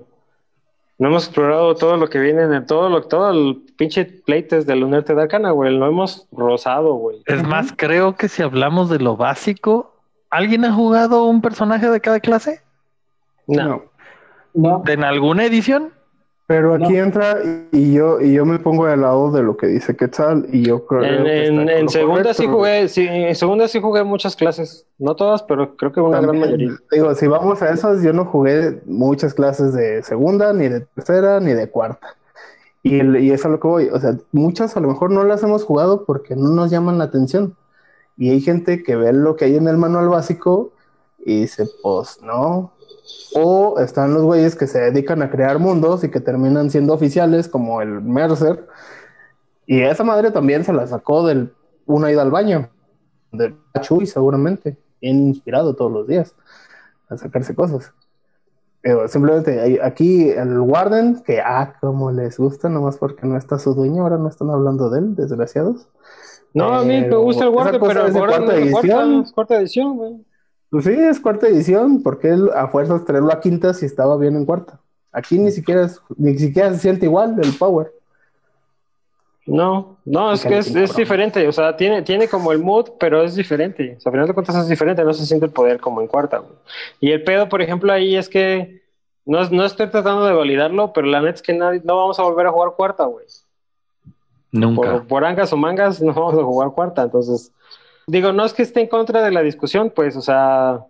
No hemos explorado todo lo que viene en todo lo todo el pinche playtest del Lunarte de Arcana, güey. Lo hemos rozado, güey. Es más, creo que si hablamos de lo básico, ¿alguien ha jugado un personaje de cada clase? No. no. No, ¿En alguna edición? Pero aquí No. entra y yo, y yo me pongo del lado de lo que dice Quetzal y yo creo En, que está en- en segunda sí jugué, sí, en segunda sí jugué muchas clases. No todas, pero creo que una gran mayoría. Digo, si vamos a esas, yo no jugué muchas clases de segunda, ni de tercera, ni de cuarta. Y, y es a lo que voy. O sea, muchas a lo mejor no las hemos jugado porque no nos llaman la atención. Y hay gente que ve lo que hay en el manual básico y dice, pues no. O están los güeyes que se dedican a crear mundos y que terminan siendo oficiales, como el Mercer. Y esa madre también se la sacó del una ida al baño, del Chuy seguramente, bien inspirado todos los días a sacarse cosas. Pero simplemente aquí el Warden, que ah, como les gusta, nomás porque no está su dueño, ahora no están hablando de él, desgraciados. No, a mí me gusta el Warden, pero es de cuarta de edición. cuarta edición, güey. Pues sí, es cuarta edición, porque él a fuerzas traerlo a quinta si estaba bien en cuarta. Aquí ni siquiera es, ni siquiera se siente igual el power. No, no, es que es, diferente, o sea, tiene, tiene como el mood, pero es diferente. O sea, al final de cuentas es diferente, no se siente el poder como en cuarta, güey. Y el pedo, por ejemplo, ahí es que no, no estoy tratando de validarlo, pero la neta es que nadie, no vamos a volver a jugar cuarta, güey. Nunca. por, por angas o mangas no vamos a jugar cuarta. Entonces, digo, no es que esté en contra de la discusión, pues, o sea,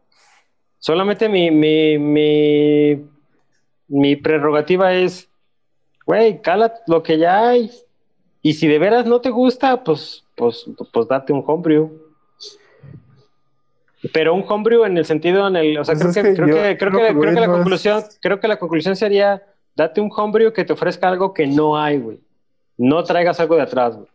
solamente mi, mi, mi, mi prerrogativa es, güey, cala lo que ya hay. Y si de veras no te gusta, pues, pues, pues date un homebrew. Pero un homebrew en el sentido, en el, o sea, Pues creo, que, que creo, que, creo, que, creo que la conclusión, creo que la conclusión sería, date un homebrew que te ofrezca algo que no hay, güey. No traigas algo de atrás, güey.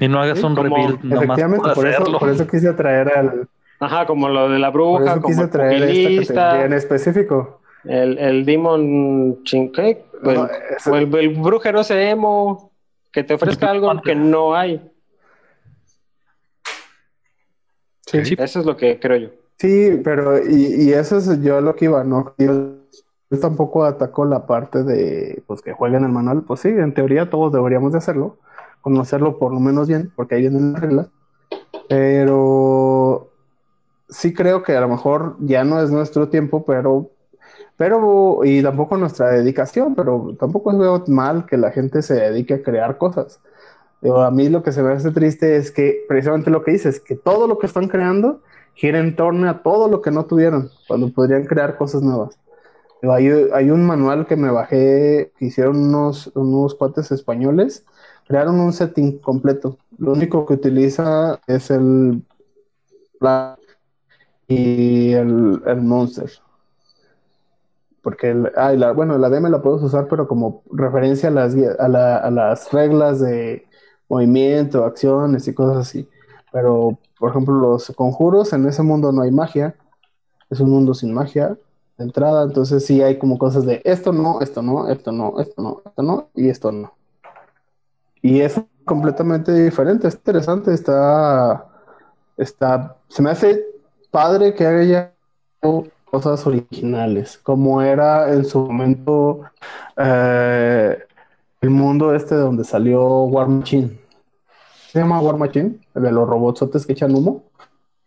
Y no hagas Sí, un como- rebuild nomás Efectivamente, por por eso, por eso quise traer al. Ajá, como lo de la Por bruja, eso como quise el traer esta en específico. el, el demon chinque, o el, No, el, el brujero ese emo, que te ofrezca algo que no hay. Sí. Eso es lo que creo yo. Sí, pero y, y eso es yo lo que iba, ¿no? Yo, yo tampoco ataco la parte de pues que jueguen el manual. Pues sí, en teoría todos deberíamos de hacerlo, conocerlo por lo menos bien, porque ahí vienen las reglas. Pero sí creo que a lo mejor ya no es nuestro tiempo, pero, pero, y tampoco nuestra dedicación, pero tampoco veo mal que la gente se dedique a crear cosas. Digo, a mí lo que se me hace triste es que precisamente lo que dices, que todo lo que están creando gira en torno a todo lo que no tuvieron, cuando podrían crear cosas nuevas. Hay un manual que me bajé, que hicieron unos, unos cuates españoles, crearon un setting completo. Lo único que utiliza es el y el, el monster. Porque, el, ah, la, bueno, la DM la puedes usar, pero como referencia a las, a, la- a las reglas de movimiento, acciones y cosas así. Pero, por ejemplo, los conjuros, en ese mundo no hay magia. Es un mundo sin magia de entrada. Entonces sí hay como cosas de esto no, esto no, esto no, esto no, esto no y esto no. Y es completamente diferente. Es interesante. Está, está, se me hace padre que haya cosas originales, como era en su momento eh, el mundo este donde salió War Machine. ¿Se llama War Machine? El de los robotsotes que echan humo.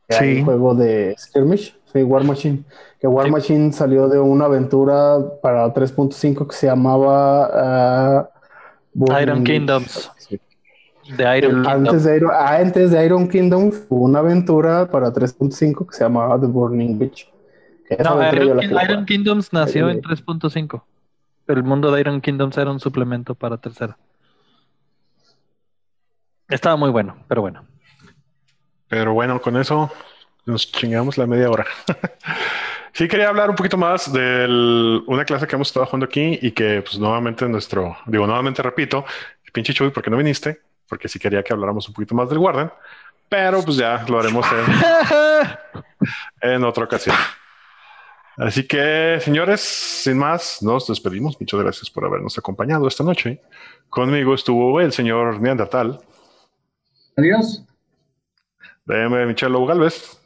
Hay Sí. un juego de skirmish. Sí, War Machine. Que War Sí. Machine salió de una aventura para 3.5 que se llamaba Iron. Kingdoms. De Iron Kingdom. antes, de Iron, ah, antes de Iron Kingdom hubo una aventura para 3.5 que se llamaba The Burning esa No, Iron, King- Iron. Kingdoms nació en 3.5. El mundo de Iron Kingdoms era un suplemento para tercera. Estaba muy bueno, pero bueno. Pero bueno, con eso nos chingamos la media hora. sí, quería hablar un poquito más de una clase que hemos estado jugando aquí y que, pues, nuevamente nuestro, digo, nuevamente repito, pinche Chuy, ¿por qué no viniste? Porque sí quería que habláramos un poquito más del Warden, pero pues ya lo haremos en, en otra ocasión. Así que, señores, sin más, nos despedimos. Muchas gracias por habernos acompañado esta noche. Conmigo estuvo el señor Neandertal, Adiós. DM Michelo Galvez.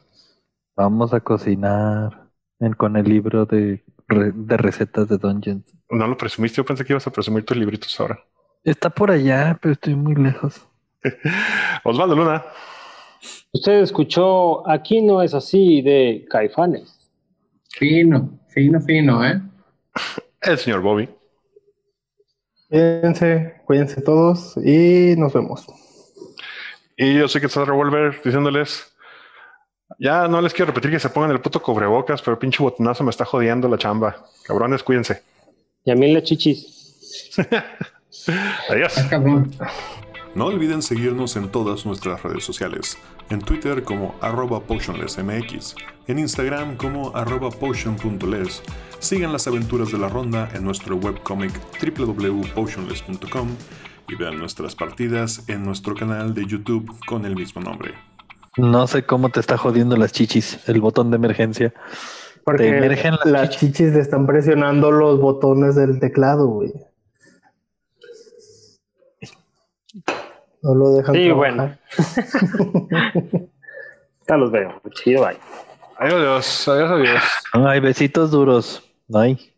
Vamos a cocinar en- con el libro de, de recetas de Dungeons. No lo presumiste, yo pensé que ibas a presumir tus libritos ahora. Está por allá, pero estoy muy lejos. Osvaldo Luna, Usted escuchó Aquí no es así de Caifanes. Fino, fino, fino, ¿eh? el señor Bobby, Cuídense, cuídense todos y nos vemos. y yo sé que estás Revolver diciéndoles, ya no les quiero repetir que se pongan el puto cubrebocas, pero pinche botonazo me está jodiendo la chamba. Cabrones, cuídense. Y a mí la chichis. Adiós. No olviden seguirnos en todas nuestras redes sociales. En Twitter como arroba potionlessmx, en Instagram como arroba potion.les. Sigan las aventuras de la ronda en nuestro webcomic www.potionless.com y vean nuestras partidas en nuestro canal de YouTube con el mismo nombre. No sé cómo te está jodiendo las chichis, el botón de emergencia. Porque emergen las las chichis le están presionando los botones del teclado, güey. No lo dejan. Sí, trabajar. Ya los veo. Chido, bye. Adiós, adiós, adiós. Ay, besitos duros. Ay.